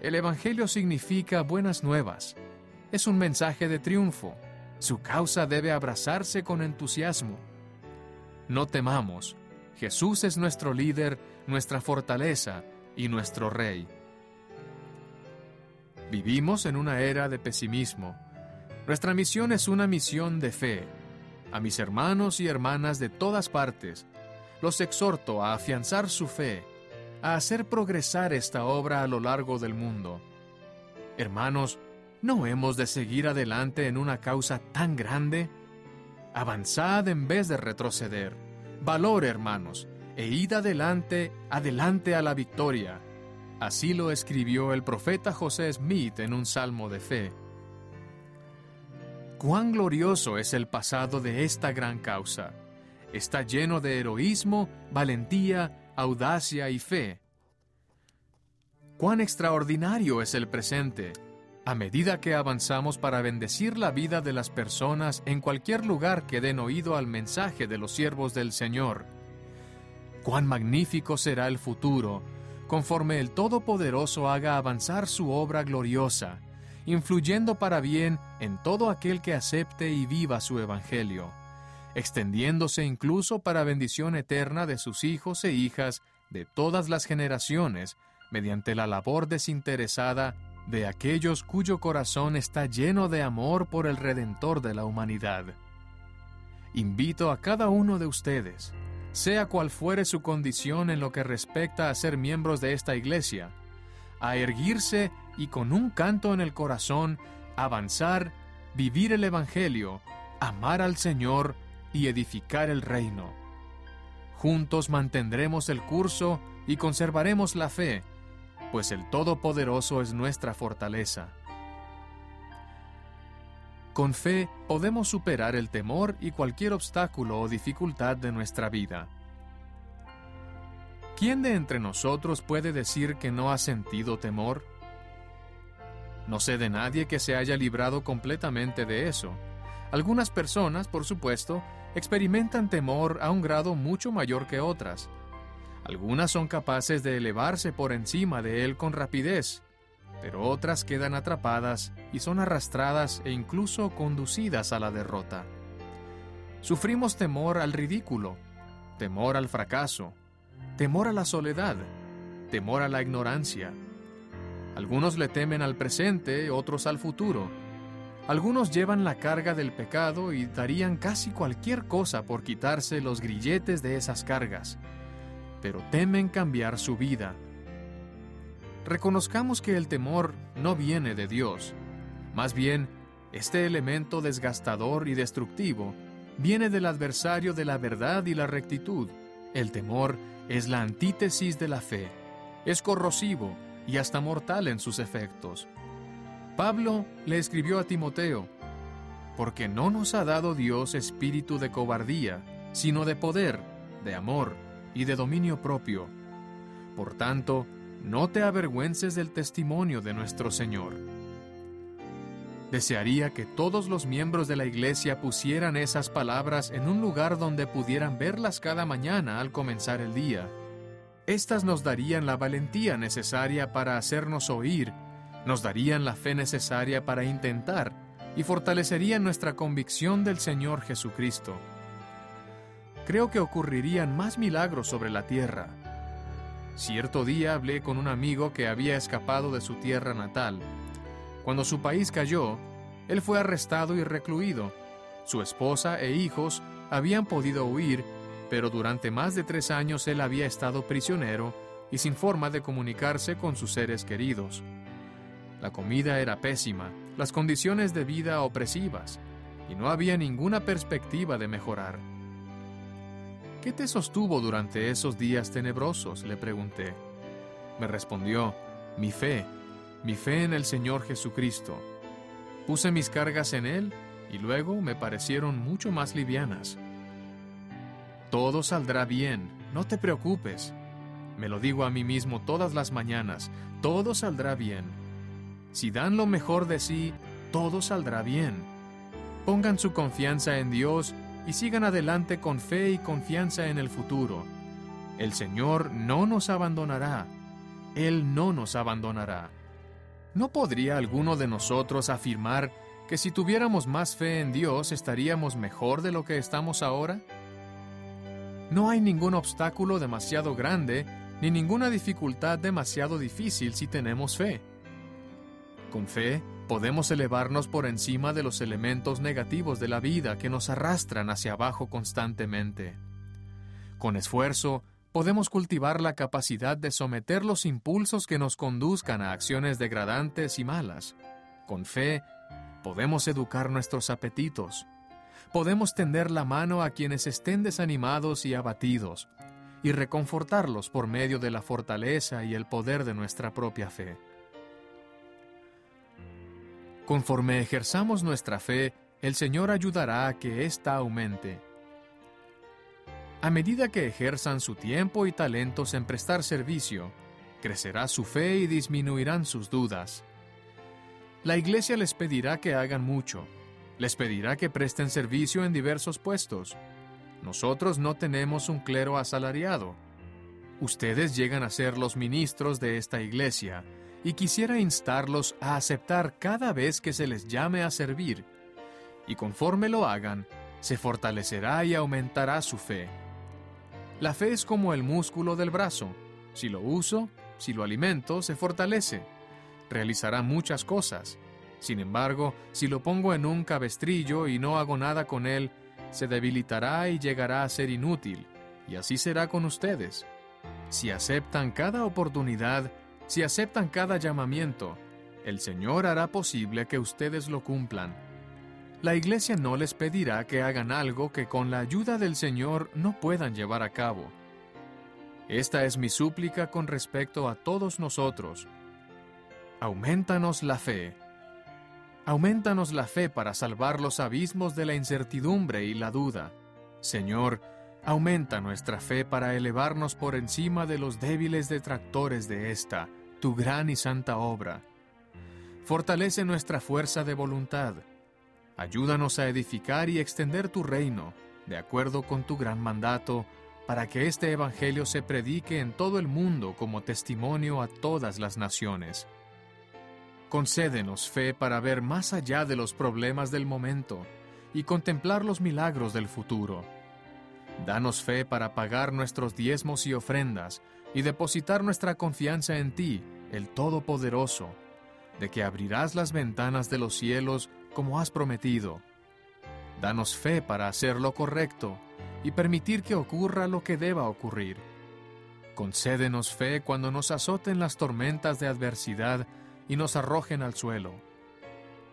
El Evangelio significa buenas nuevas. Es un mensaje de triunfo. Su causa debe abrazarse con entusiasmo. No temamos. Jesús es nuestro líder, nuestra fortaleza y nuestro Rey. Vivimos en una era de pesimismo. Nuestra misión es una misión de fe. A mis hermanos y hermanas de todas partes, los exhorto a afianzar su fe, a hacer progresar esta obra a lo largo del mundo. Hermanos, ¿no hemos de seguir adelante en una causa tan grande? Avanzad en vez de retroceder. Valor, hermanos, e id adelante, adelante a la victoria Así lo escribió el profeta José Smith en un salmo de fe. Cuán glorioso es el pasado de esta gran causa. Está lleno de heroísmo, valentía, audacia y fe. Cuán extraordinario es el presente, a medida que avanzamos para bendecir la vida de las personas en cualquier lugar que den oído al mensaje de los siervos del Señor. Cuán magnífico será el futuro, conforme el Todopoderoso haga avanzar su obra gloriosa, influyendo para bien en todo aquel que acepte y viva su Evangelio, extendiéndose incluso para bendición eterna de sus hijos e hijas de todas las generaciones, mediante la labor desinteresada de aquellos cuyo corazón está lleno de amor por el Redentor de la humanidad. Invito a cada uno de ustedes, sea cual fuere su condición en lo que respecta a ser miembros de esta iglesia, a erguirse y con un canto en el corazón, avanzar, vivir el Evangelio, amar al Señor y edificar el reino. Juntos mantendremos el curso y conservaremos la fe, pues el Todopoderoso es nuestra fortaleza. Con fe podemos superar el temor y cualquier obstáculo o dificultad de nuestra vida. ¿Quién de entre nosotros puede decir que no ha sentido temor? No sé de nadie que se haya librado completamente de eso. Algunas personas, por supuesto, experimentan temor a un grado mucho mayor que otras. Algunas son capaces de elevarse por encima de él con rapidez, pero otras quedan atrapadas y son arrastradas e incluso conducidas a la derrota. Sufrimos temor al ridículo, temor al fracaso, temor a la soledad, temor a la ignorancia. Algunos le temen al presente, otros al futuro. Algunos llevan la carga del pecado y darían casi cualquier cosa por quitarse los grilletes de esas cargas, pero temen cambiar su vida reconozcamos que el temor no viene de Dios. Más bien, este elemento desgastador y destructivo viene del adversario de la verdad y la rectitud. El temor es la antítesis de la fe. Es corrosivo y hasta mortal en sus efectos. Pablo le escribió a Timoteo, porque no nos ha dado Dios espíritu de cobardía, sino de poder, de amor y de dominio propio. Por tanto, no te avergüences del testimonio de nuestro Señor. Desearía que todos los miembros de la iglesia pusieran esas palabras en un lugar donde pudieran verlas cada mañana al comenzar el día. Estas nos darían la valentía necesaria para hacernos oír, nos darían la fe necesaria para intentar y fortalecerían nuestra convicción del Señor Jesucristo. Creo que ocurrirían más milagros sobre la tierra. Cierto día hablé con un amigo que había escapado de su tierra natal cuando su país cayó, él fue arrestado y recluido. Su esposa e hijos habían podido huir, pero durante más de tres años él había estado prisionero y sin forma de comunicarse con sus seres queridos. La comida era pésima, las condiciones de vida opresivas, y no había ninguna perspectiva de mejorar. ¿Qué te sostuvo durante esos días tenebrosos? le pregunté. Me respondió, mi fe mi fe en el Señor Jesucristo. Puse mis cargas en Él y luego me parecieron mucho más livianas. Todo saldrá bien, no te preocupes. Me lo digo a mí mismo todas las mañanas, todo saldrá bien. Si dan lo mejor de sí, todo saldrá bien. Pongan su confianza en Dios y sigan adelante con fe y confianza en el futuro. El Señor no nos abandonará. Él no nos abandonará. ¿No podría alguno de nosotros afirmar que si tuviéramos más fe en Dios estaríamos mejor de lo que estamos ahora? No hay ningún obstáculo demasiado grande ni ninguna dificultad demasiado difícil si tenemos fe. Con fe podemos elevarnos por encima de los elementos negativos de la vida que nos arrastran hacia abajo constantemente. Con esfuerzo podemos cultivar la capacidad de someter los impulsos que nos conduzcan a acciones degradantes y malas. Con fe, podemos educar nuestros apetitos. Podemos tender la mano a quienes estén desanimados y abatidos, y reconfortarlos por medio de la fortaleza y el poder de nuestra propia fe. Conforme ejerzamos nuestra fe, el Señor ayudará a que ésta aumente a medida que ejerzan su tiempo y talentos en prestar servicio, crecerá su fe y disminuirán sus dudas. La Iglesia les pedirá que hagan mucho, les pedirá que presten servicio en diversos puestos. Nosotros no tenemos un clero asalariado. Ustedes llegan a ser los ministros de esta Iglesia, y quisiera instarlos a aceptar cada vez que se les llame a servir, y conforme lo hagan, se fortalecerá y aumentará su fe. La fe es como el músculo del brazo. Si lo uso, si lo alimento, se fortalece. Realizará muchas cosas. Sin embargo, si lo pongo en un cabestrillo y no hago nada con él, se debilitará y llegará a ser inútil. Y así será con ustedes. Si aceptan cada oportunidad, si aceptan cada llamamiento, el Señor hará posible que ustedes lo cumplan la Iglesia no les pedirá que hagan algo que con la ayuda del Señor no puedan llevar a cabo. Esta es mi súplica con respecto a todos nosotros. Aumentanos la fe. Aumentanos la fe para salvar los abismos de la incertidumbre y la duda. Señor, aumenta nuestra fe para elevarnos por encima de los débiles detractores de esta, tu gran y santa obra. Fortalece nuestra fuerza de voluntad Ayúdanos a edificar y extender tu reino, de acuerdo con tu gran mandato, para que este Evangelio se predique en todo el mundo como testimonio a todas las naciones. Concédenos fe para ver más allá de los problemas del momento y contemplar los milagros del futuro. Danos fe para pagar nuestros diezmos y ofrendas y depositar nuestra confianza en ti, el Todopoderoso, de que abrirás las ventanas de los cielos como has prometido. Danos fe para hacer lo correcto y permitir que ocurra lo que deba ocurrir. Concédenos fe cuando nos azoten las tormentas de adversidad y nos arrojen al suelo.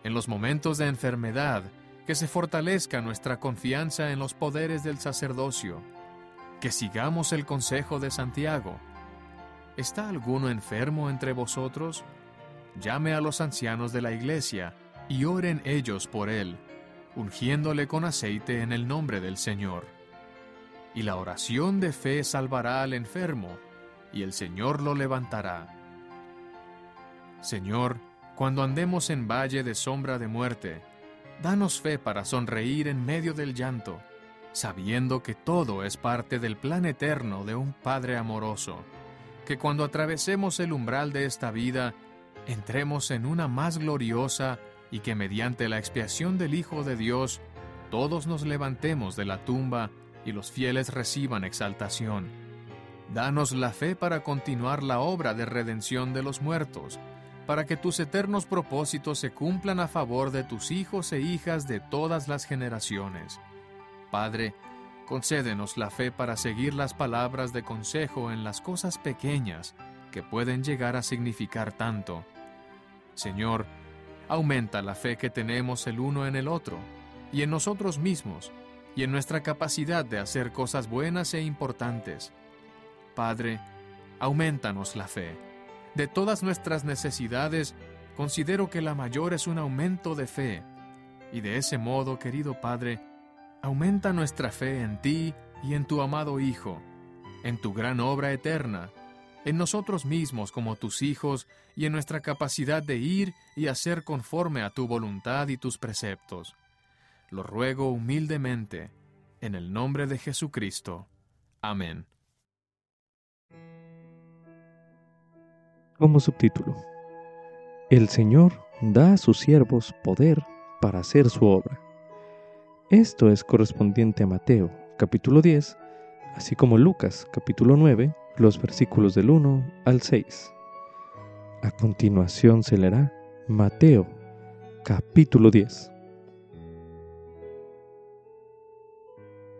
En los momentos de enfermedad, que se fortalezca nuestra confianza en los poderes del sacerdocio. Que sigamos el consejo de Santiago. ¿Está alguno enfermo entre vosotros? llame a los ancianos de la iglesia y oren ellos por él, ungiéndole con aceite en el nombre del Señor. Y la oración de fe salvará al enfermo, y el Señor lo levantará. Señor, cuando andemos en valle de sombra de muerte, danos fe para sonreír en medio del llanto, sabiendo que todo es parte del plan eterno de un Padre amoroso, que cuando atravesemos el umbral de esta vida, entremos en una más gloriosa y que mediante la expiación del Hijo de Dios, todos nos levantemos de la tumba y los fieles reciban exaltación. Danos la fe para continuar la obra de redención de los muertos, para que tus eternos propósitos se cumplan a favor de tus hijos e hijas de todas las generaciones. Padre, concédenos la fe para seguir las palabras de consejo en las cosas pequeñas que pueden llegar a significar tanto. Señor, aumenta la fe que tenemos el uno en el otro, y en nosotros mismos, y en nuestra capacidad de hacer cosas buenas e importantes. Padre, aumentanos la fe. De todas nuestras necesidades, considero que la mayor es un aumento de fe. Y de ese modo, querido Padre, aumenta nuestra fe en ti y en tu amado Hijo, en tu gran obra eterna, en nosotros mismos como tus hijos y en nuestra capacidad de ir y hacer conforme a tu voluntad y tus preceptos. Lo ruego humildemente, en el nombre de Jesucristo. Amén. Como subtítulo, El Señor da a sus siervos poder para hacer su obra. Esto es correspondiente a Mateo, capítulo 10, así como Lucas, capítulo 9, los versículos del 1 al 6. A continuación se leerá Mateo, capítulo 10.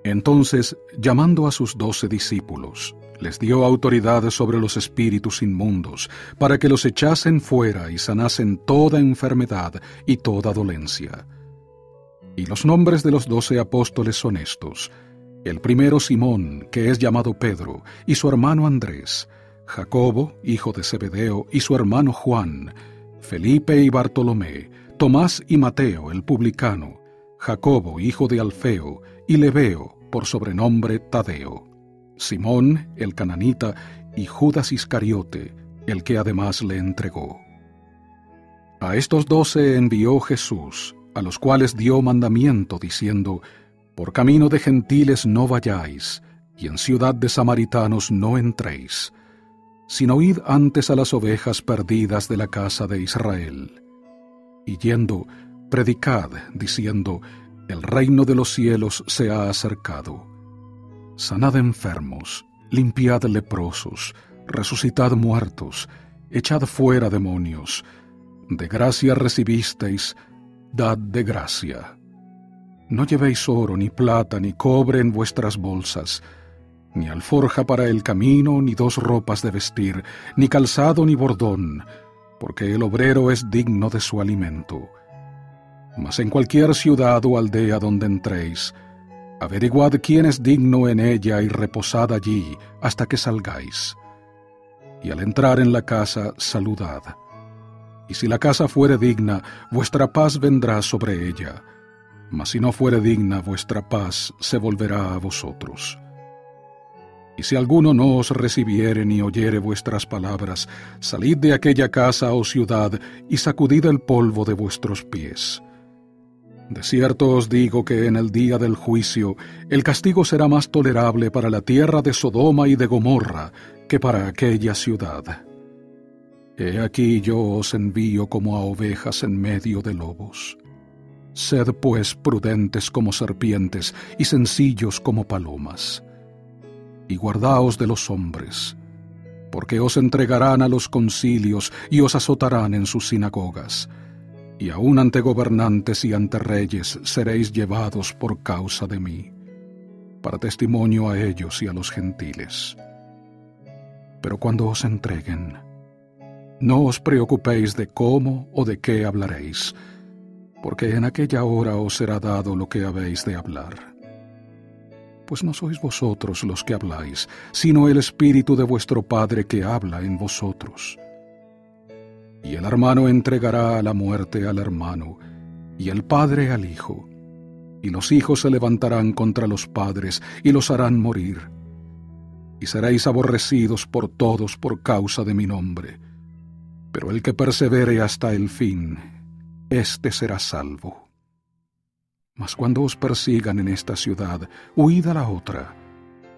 Entonces, llamando a sus doce discípulos, les dio autoridad sobre los espíritus inmundos, para que los echasen fuera y sanasen toda enfermedad y toda dolencia. Y los nombres de los doce apóstoles son estos. El primero Simón, que es llamado Pedro, y su hermano Andrés, Jacobo, hijo de Zebedeo, y su hermano Juan, Felipe y Bartolomé, Tomás y Mateo, el publicano, Jacobo, hijo de Alfeo, y Lebeo, por sobrenombre Tadeo, Simón el cananita y Judas Iscariote, el que además le entregó. A estos doce envió Jesús, a los cuales dio mandamiento diciendo, Por camino de gentiles no vayáis, y en ciudad de samaritanos no entréis, sino id antes a las ovejas perdidas de la casa de Israel. Y yendo, predicad, diciendo, el reino de los cielos se ha acercado. Sanad enfermos, limpiad leprosos, resucitad muertos, echad fuera demonios. De gracia recibisteis, dad de gracia. No llevéis oro, ni plata, ni cobre en vuestras bolsas, ni alforja para el camino, ni dos ropas de vestir, ni calzado, ni bordón, porque el obrero es digno de su alimento. Mas en cualquier ciudad o aldea donde entréis, averiguad quién es digno en ella y reposad allí hasta que salgáis. Y al entrar en la casa, saludad. Y si la casa fuere digna, vuestra paz vendrá sobre ella. Mas si no fuere digna, vuestra paz se volverá a vosotros. Y si alguno no os recibiere ni oyere vuestras palabras, salid de aquella casa o ciudad y sacudid el polvo de vuestros pies. De cierto os digo que en el día del juicio el castigo será más tolerable para la tierra de Sodoma y de Gomorra que para aquella ciudad. He aquí yo os envío como a ovejas en medio de lobos. Sed pues prudentes como serpientes y sencillos como palomas. Y guardaos de los hombres, porque os entregarán a los concilios y os azotarán en sus sinagogas y aun ante gobernantes y ante reyes seréis llevados por causa de mí, para testimonio a ellos y a los gentiles. Pero cuando os entreguen, no os preocupéis de cómo o de qué hablaréis, porque en aquella hora os será dado lo que habéis de hablar. Pues no sois vosotros los que habláis, sino el Espíritu de vuestro Padre que habla en vosotros y el hermano entregará a la muerte al hermano, y el padre al hijo, y los hijos se levantarán contra los padres y los harán morir. Y seréis aborrecidos por todos por causa de mi nombre. Pero el que persevere hasta el fin, éste será salvo. Mas cuando os persigan en esta ciudad, huid a la otra,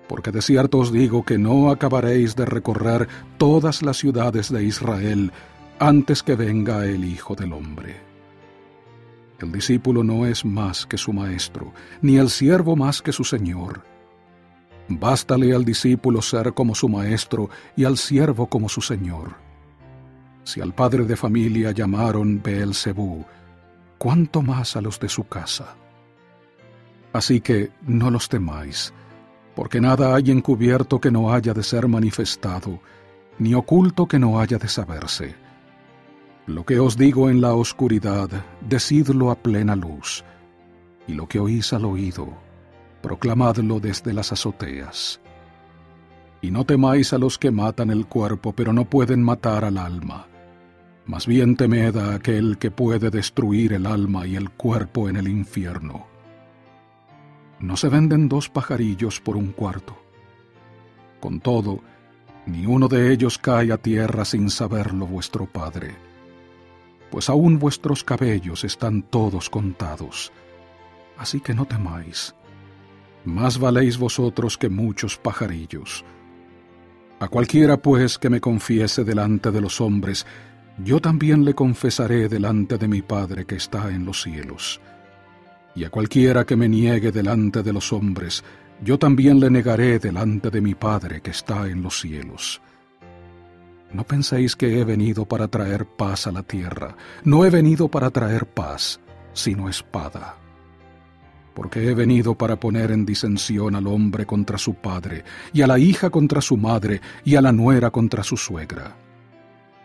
porque de cierto os digo que no acabaréis de recorrer todas las ciudades de Israel antes que venga el Hijo del Hombre. El discípulo no es más que su maestro, ni el siervo más que su señor. Bástale al discípulo ser como su maestro y al siervo como su señor. Si al padre de familia llamaron Beelzebú, ¿cuánto más a los de su casa? Así que no los temáis, porque nada hay encubierto que no haya de ser manifestado, ni oculto que no haya de saberse lo que os digo en la oscuridad, decidlo a plena luz, y lo que oís al oído, proclamadlo desde las azoteas. Y no temáis a los que matan el cuerpo, pero no pueden matar al alma. Más bien temed a aquel que puede destruir el alma y el cuerpo en el infierno. No se venden dos pajarillos por un cuarto. Con todo, ni uno de ellos cae a tierra sin saberlo vuestro Padre pues aún vuestros cabellos están todos contados. Así que no temáis. Más valéis vosotros que muchos pajarillos. A cualquiera pues que me confiese delante de los hombres, yo también le confesaré delante de mi Padre que está en los cielos. Y a cualquiera que me niegue delante de los hombres, yo también le negaré delante de mi Padre que está en los cielos. No penséis que he venido para traer paz a la tierra. No he venido para traer paz, sino espada. Porque he venido para poner en disensión al hombre contra su padre, y a la hija contra su madre, y a la nuera contra su suegra.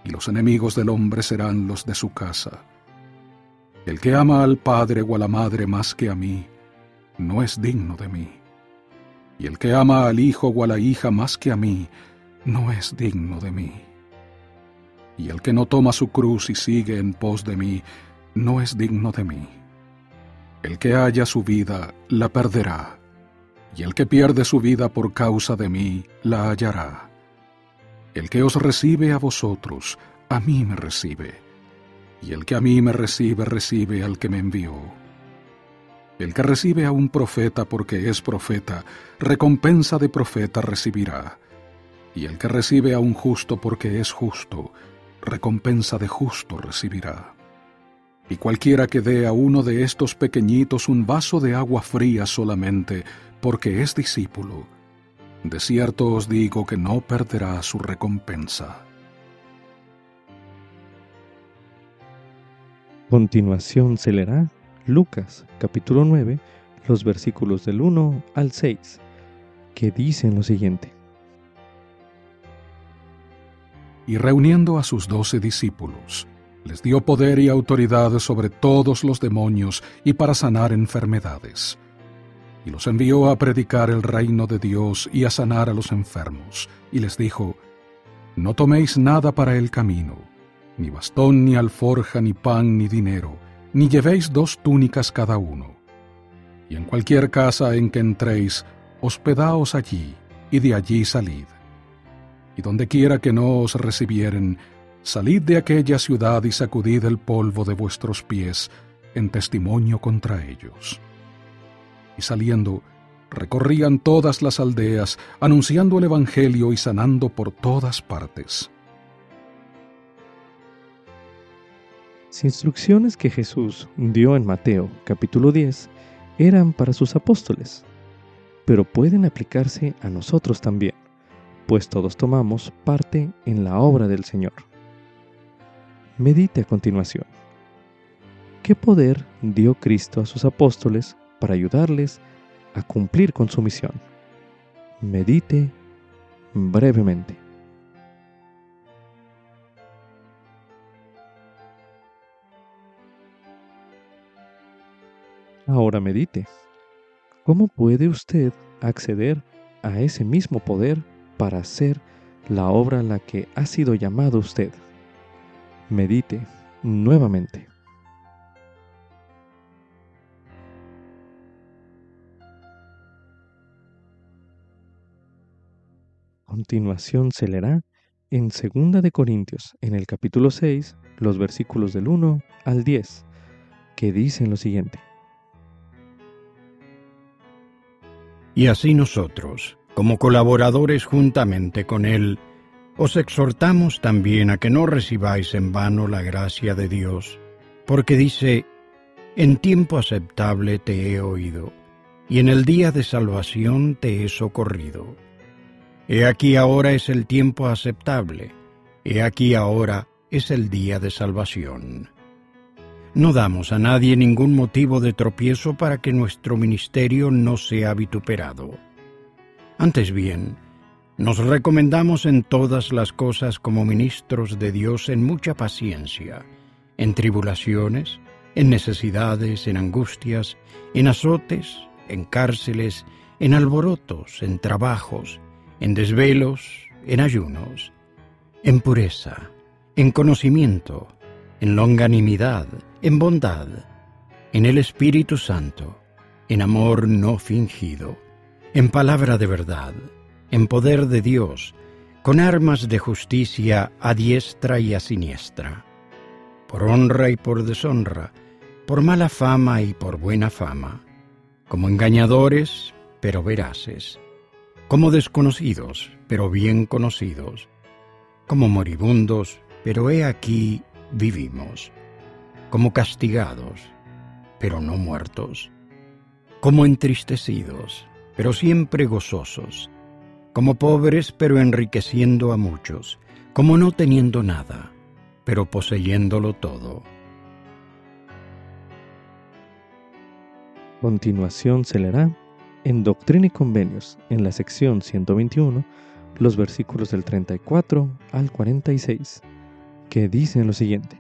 Y los enemigos del hombre serán los de su casa. El que ama al padre o a la madre más que a mí, no es digno de mí. Y el que ama al hijo o a la hija más que a mí, no es digno de mí y el que no toma su cruz y sigue en pos de mí, no es digno de mí. El que haya su vida, la perderá, y el que pierde su vida por causa de mí, la hallará. El que os recibe a vosotros, a mí me recibe, y el que a mí me recibe, recibe al que me envió. El que recibe a un profeta porque es profeta, recompensa de profeta recibirá, y el que recibe a un justo porque es justo, recompensa de justo recibirá. Y cualquiera que dé a uno de estos pequeñitos un vaso de agua fría solamente, porque es discípulo, de cierto os digo que no perderá su recompensa. Continuación se leerá Lucas capítulo 9, los versículos del 1 al 6, que dicen lo siguiente. y reuniendo a sus doce discípulos, les dio poder y autoridad sobre todos los demonios y para sanar enfermedades. Y los envió a predicar el reino de Dios y a sanar a los enfermos, y les dijo, No toméis nada para el camino, ni bastón, ni alforja, ni pan, ni dinero, ni llevéis dos túnicas cada uno. Y en cualquier casa en que entréis, hospedaos allí, y de allí salid y donde quiera que no os recibieren, salid de aquella ciudad y sacudid el polvo de vuestros pies en testimonio contra ellos. Y saliendo, recorrían todas las aldeas, anunciando el Evangelio y sanando por todas partes. Las instrucciones que Jesús dio en Mateo capítulo 10 eran para sus apóstoles, pero pueden aplicarse a nosotros también pues todos tomamos parte en la obra del Señor. Medite a continuación. ¿Qué poder dio Cristo a sus apóstoles para ayudarles a cumplir con su misión? Medite brevemente. Ahora medite. ¿Cómo puede usted acceder a ese mismo poder para hacer la obra a la que ha sido llamado usted. medite nuevamente. Continuación se leerá en 2 de Corintios, en el capítulo 6, los versículos del 1 al 10, que dicen lo siguiente. Y así nosotros, como colaboradores juntamente con Él, os exhortamos también a que no recibáis en vano la gracia de Dios, porque dice, en tiempo aceptable te he oído, y en el día de salvación te he socorrido. He aquí ahora es el tiempo aceptable, he aquí ahora es el día de salvación. No damos a nadie ningún motivo de tropiezo para que nuestro ministerio no sea vituperado. Antes bien, nos recomendamos en todas las cosas como ministros de Dios en mucha paciencia, en tribulaciones, en necesidades, en angustias, en azotes, en cárceles, en alborotos, en trabajos, en desvelos, en ayunos, en pureza, en conocimiento, en longanimidad, en bondad, en el Espíritu Santo, en amor no fingido, en palabra de verdad, en poder de Dios, con armas de justicia a diestra y a siniestra, por honra y por deshonra, por mala fama y por buena fama, como engañadores, pero veraces como desconocidos, pero bien conocidos, como moribundos, pero he aquí vivimos, como castigados, pero no muertos, como entristecidos, pero siempre gozosos, como pobres, pero enriqueciendo a muchos, como no teniendo nada, pero poseyéndolo todo. Continuación se leerá en Doctrina y Convenios, en la sección 121, los versículos del 34 al 46, que dicen lo siguiente.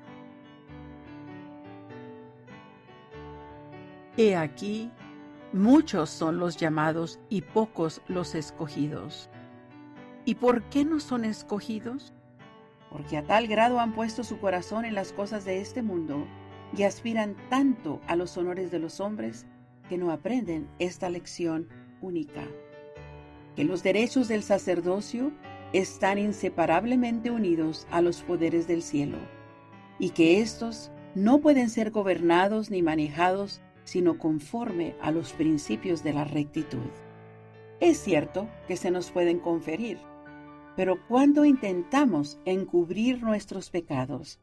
He aquí, muchos son los llamados y pocos los escogidos. ¿Y por qué no son escogidos? Porque a tal grado han puesto su corazón en las cosas de este mundo y aspiran tanto a los honores de los hombres que no aprenden esta lección única, que los derechos del sacerdocio están inseparablemente unidos a los poderes del cielo, y que éstos no pueden ser gobernados ni manejados sino conforme a los principios de la rectitud. Es cierto que se nos pueden conferir, pero cuando intentamos encubrir nuestros pecados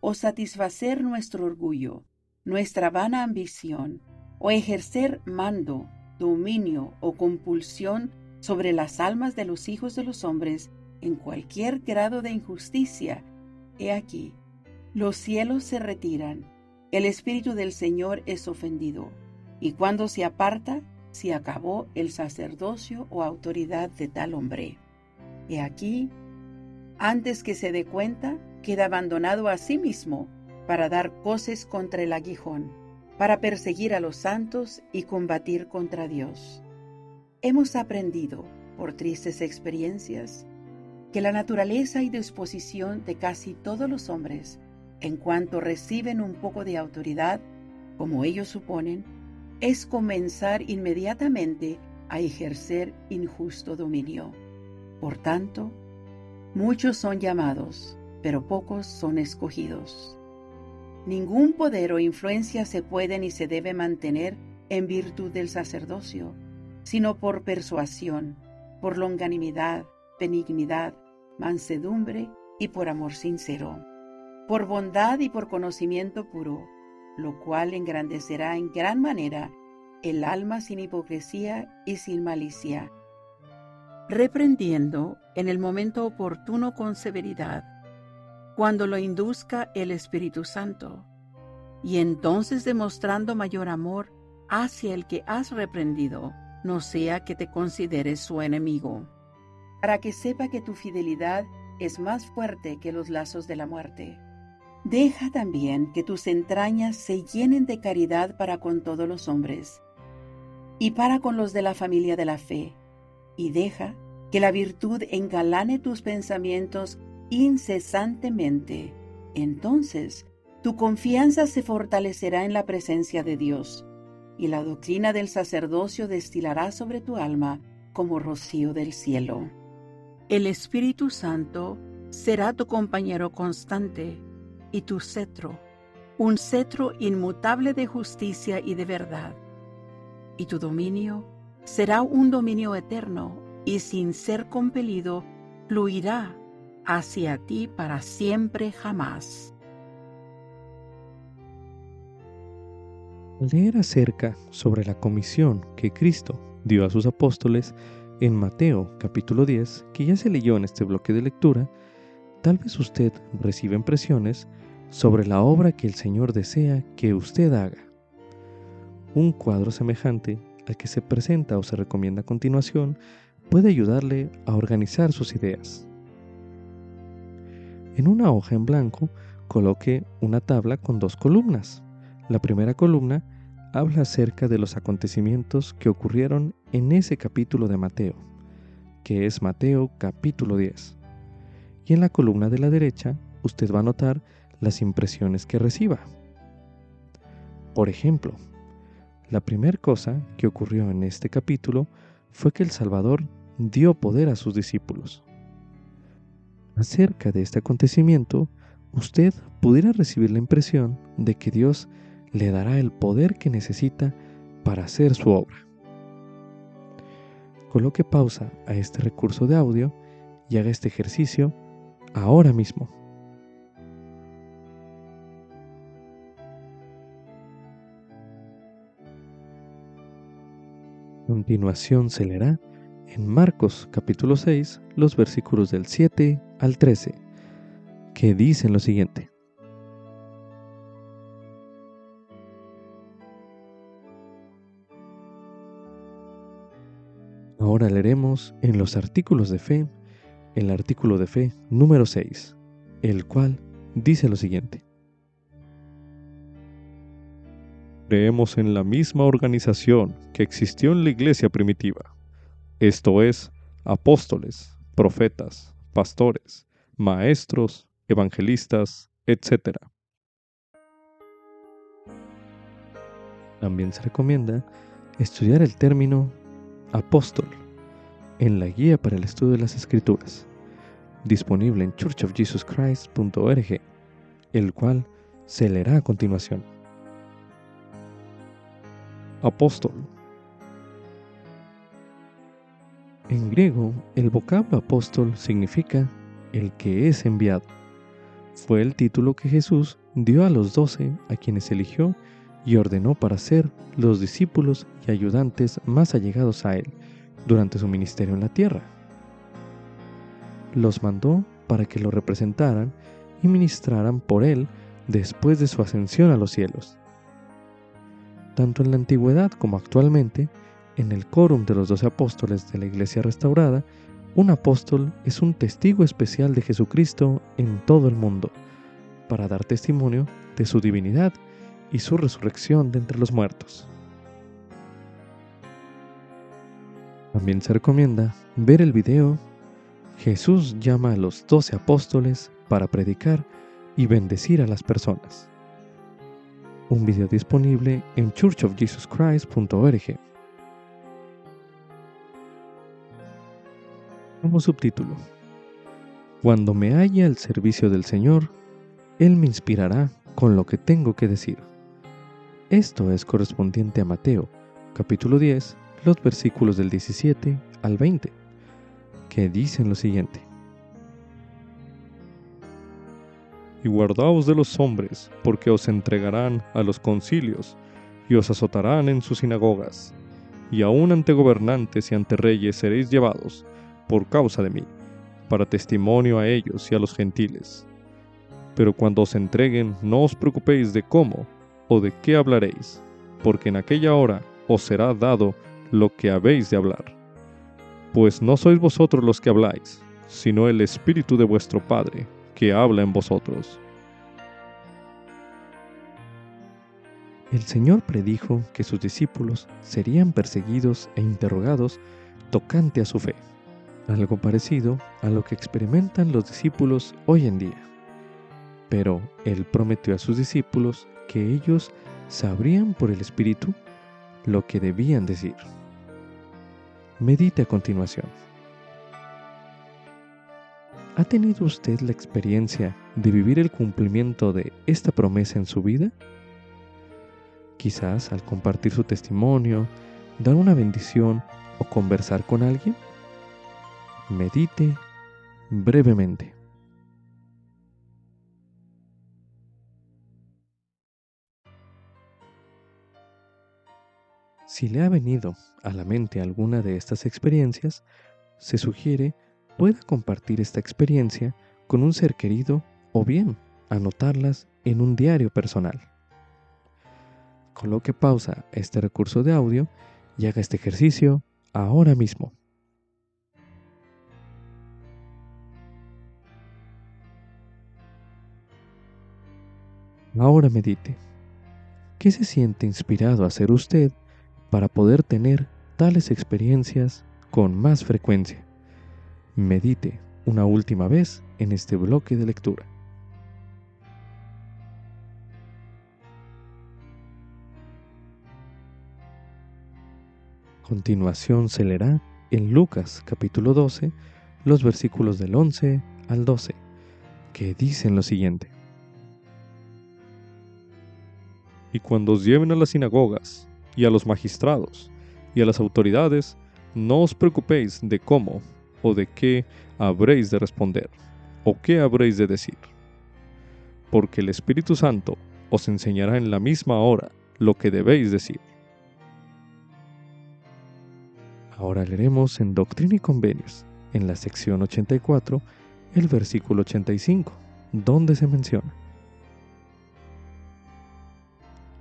o satisfacer nuestro orgullo, nuestra vana ambición, o ejercer mando, dominio o compulsión sobre las almas de los hijos de los hombres en cualquier grado de injusticia, he aquí, los cielos se retiran, el Espíritu del Señor es ofendido, y cuando se aparta, se acabó el sacerdocio o autoridad de tal hombre. He aquí, antes que se dé cuenta, queda abandonado a sí mismo para dar coces contra el aguijón para perseguir a los santos y combatir contra Dios. Hemos aprendido, por tristes experiencias, que la naturaleza y disposición de casi todos los hombres, en cuanto reciben un poco de autoridad, como ellos suponen, es comenzar inmediatamente a ejercer injusto dominio. Por tanto, muchos son llamados, pero pocos son escogidos. Ningún poder o influencia se puede ni se debe mantener en virtud del sacerdocio, sino por persuasión, por longanimidad, benignidad, mansedumbre y por amor sincero, por bondad y por conocimiento puro, lo cual engrandecerá en gran manera el alma sin hipocresía y sin malicia, reprendiendo en el momento oportuno con severidad cuando lo induzca el Espíritu Santo, y entonces demostrando mayor amor hacia el que has reprendido, no sea que te consideres su enemigo, para que sepa que tu fidelidad es más fuerte que los lazos de la muerte. Deja también que tus entrañas se llenen de caridad para con todos los hombres y para con los de la familia de la fe, y deja que la virtud engalane tus pensamientos incesantemente, Entonces, tu confianza se fortalecerá en la presencia de Dios, y la doctrina del sacerdocio destilará sobre tu alma como rocío del cielo. El Espíritu Santo será tu compañero constante y tu cetro, un cetro inmutable de justicia y de verdad. Y tu dominio será un dominio eterno y sin ser compelido fluirá hacia ti para siempre jamás. leer acerca sobre la comisión que Cristo dio a sus apóstoles en Mateo capítulo 10, que ya se leyó en este bloque de lectura, tal vez usted reciba impresiones sobre la obra que el Señor desea que usted haga. Un cuadro semejante al que se presenta o se recomienda a continuación puede ayudarle a organizar sus ideas. En una hoja en blanco coloque una tabla con dos columnas. La primera columna habla acerca de los acontecimientos que ocurrieron en ese capítulo de Mateo, que es Mateo capítulo 10. Y en la columna de la derecha usted va a notar las impresiones que reciba. Por ejemplo, la primera cosa que ocurrió en este capítulo fue que el Salvador dio poder a sus discípulos. Acerca de este acontecimiento, usted pudiera recibir la impresión de que Dios le dará el poder que necesita para hacer su obra. Coloque pausa a este recurso de audio y haga este ejercicio ahora mismo. continuación se leerá en Marcos capítulo 6 los versículos del 7 al 13, que dicen lo siguiente. Ahora leeremos en los artículos de fe el artículo de fe número 6, el cual dice lo siguiente. Creemos en la misma organización que existió en la iglesia primitiva, esto es, apóstoles, profetas, pastores, maestros, evangelistas, etc. También se recomienda estudiar el término apóstol en la guía para el estudio de las escrituras, disponible en churchofjesuschrist.org, el cual se leerá a continuación. Apóstol. En griego, el vocablo apóstol significa el que es enviado. Fue el título que Jesús dio a los doce a quienes eligió y ordenó para ser los discípulos y ayudantes más allegados a Él durante su ministerio en la tierra. Los mandó para que lo representaran y ministraran por Él después de su ascensión a los cielos. Tanto en la antigüedad como actualmente, en el quórum de los doce apóstoles de la Iglesia restaurada, un apóstol es un testigo especial de Jesucristo en todo el mundo, para dar testimonio de su divinidad y su resurrección de entre los muertos. También se recomienda ver el video Jesús llama a los doce apóstoles para predicar y bendecir a las personas. Un video disponible en churchofjesuschrist.org. Como subtítulo, Cuando me haya al servicio del Señor, Él me inspirará con lo que tengo que decir. Esto es correspondiente a Mateo, capítulo 10, los versículos del 17 al 20, que dicen lo siguiente. Y guardaos de los hombres, porque os entregarán a los concilios, y os azotarán en sus sinagogas, y aun ante gobernantes y ante reyes seréis llevados, por causa de mí, para testimonio a ellos y a los gentiles. Pero cuando os entreguen, no os preocupéis de cómo o de qué hablaréis, porque en aquella hora os será dado lo que habéis de hablar. Pues no sois vosotros los que habláis, sino el Espíritu de vuestro Padre, que habla en vosotros. El Señor predijo que sus discípulos serían perseguidos e interrogados tocante a su fe, algo parecido a lo que experimentan los discípulos hoy en día. pero Él prometió a sus discípulos que ellos sabrían por el Espíritu lo que debían decir. Medite a continuación. ¿Ha tenido usted la experiencia de vivir el cumplimiento de esta promesa en su vida? Quizás al compartir su testimonio, dar una bendición o conversar con alguien. Medite brevemente. Si le ha venido a la mente alguna de estas experiencias, se sugiere pueda compartir esta experiencia con un ser querido o bien anotarlas en un diario personal. Coloque pausa este recurso de audio y haga este ejercicio ahora mismo. Ahora medite. ¿Qué se siente inspirado a hacer usted para poder tener tales experiencias con más frecuencia? Medite una última vez en este bloque de lectura. Continuación se leerá en Lucas capítulo 12 los versículos del 11 al 12, que dicen lo siguiente. Y cuando os lleven a las sinagogas y a los magistrados y a las autoridades, no os preocupéis de cómo o de qué habréis de responder, o qué habréis de decir. Porque el Espíritu Santo os enseñará en la misma hora lo que debéis decir. Ahora leeremos en Doctrina y Convenios, en la sección 84, el versículo 85, donde se menciona.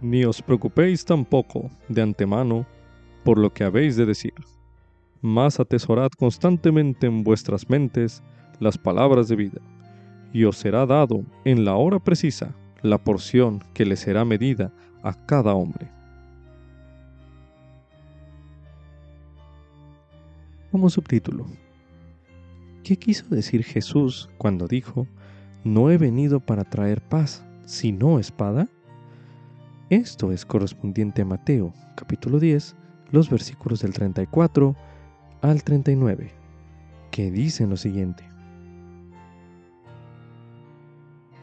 Ni os preocupéis tampoco de antemano por lo que habéis de decir más atesorad constantemente en vuestras mentes las palabras de vida, y os será dado en la hora precisa la porción que le será medida a cada hombre. Como subtítulo, ¿qué quiso decir Jesús cuando dijo, no he venido para traer paz, sino espada? Esto es correspondiente a Mateo, capítulo 10, los versículos del 34 al 39, que dicen lo siguiente.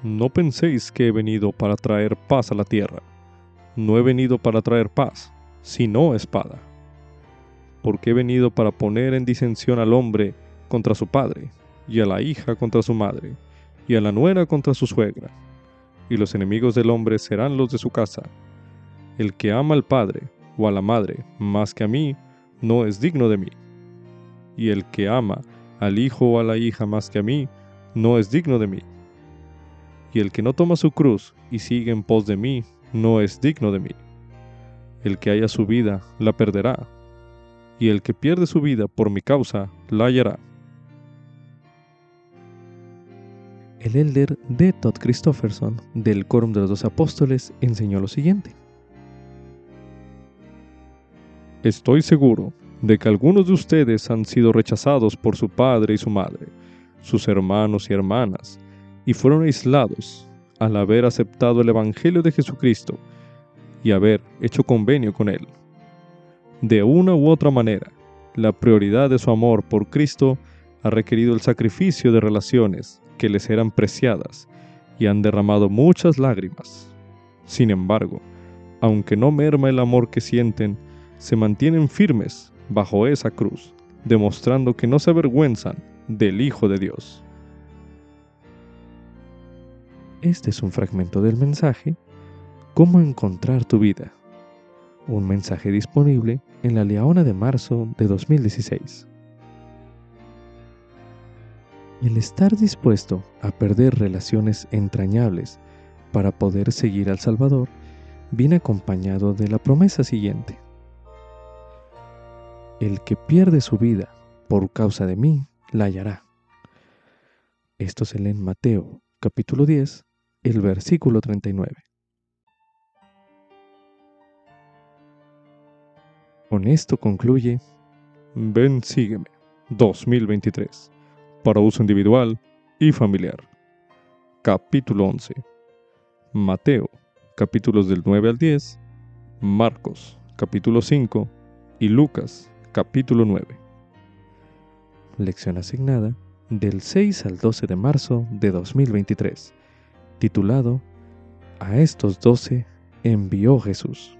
No penséis que he venido para traer paz a la tierra. No he venido para traer paz, sino espada. Porque he venido para poner en disensión al hombre contra su padre, y a la hija contra su madre, y a la nuera contra su suegra. Y los enemigos del hombre serán los de su casa. El que ama al padre o a la madre más que a mí, no es digno de mí y el que ama al hijo o a la hija más que a mí, no es digno de mí. Y el que no toma su cruz y sigue en pos de mí, no es digno de mí. El que haya su vida, la perderá, y el que pierde su vida por mi causa, la hallará. El elder de Todd Christofferson del Quórum de los Dos Apóstoles enseñó lo siguiente. Estoy seguro de que algunos de ustedes han sido rechazados por su padre y su madre, sus hermanos y hermanas, y fueron aislados al haber aceptado el Evangelio de Jesucristo y haber hecho convenio con Él. De una u otra manera, la prioridad de su amor por Cristo ha requerido el sacrificio de relaciones que les eran preciadas y han derramado muchas lágrimas. Sin embargo, aunque no merma el amor que sienten, se mantienen firmes bajo esa cruz, demostrando que no se avergüenzan del Hijo de Dios. Este es un fragmento del mensaje Cómo encontrar tu vida. Un mensaje disponible en la Leona de marzo de 2016. El estar dispuesto a perder relaciones entrañables para poder seguir al Salvador viene acompañado de la promesa siguiente el que pierde su vida por causa de mí, la hallará. Esto se lee en Mateo capítulo 10, el versículo 39. Con esto concluye Ven, sígueme 2023 para uso individual y familiar. capítulo 11, Mateo, capítulos del 9 al 10, Marcos, capítulo 5 y Lucas, capítulo 9. Lección asignada del 6 al 12 de marzo de 2023, titulado A estos doce envió Jesús.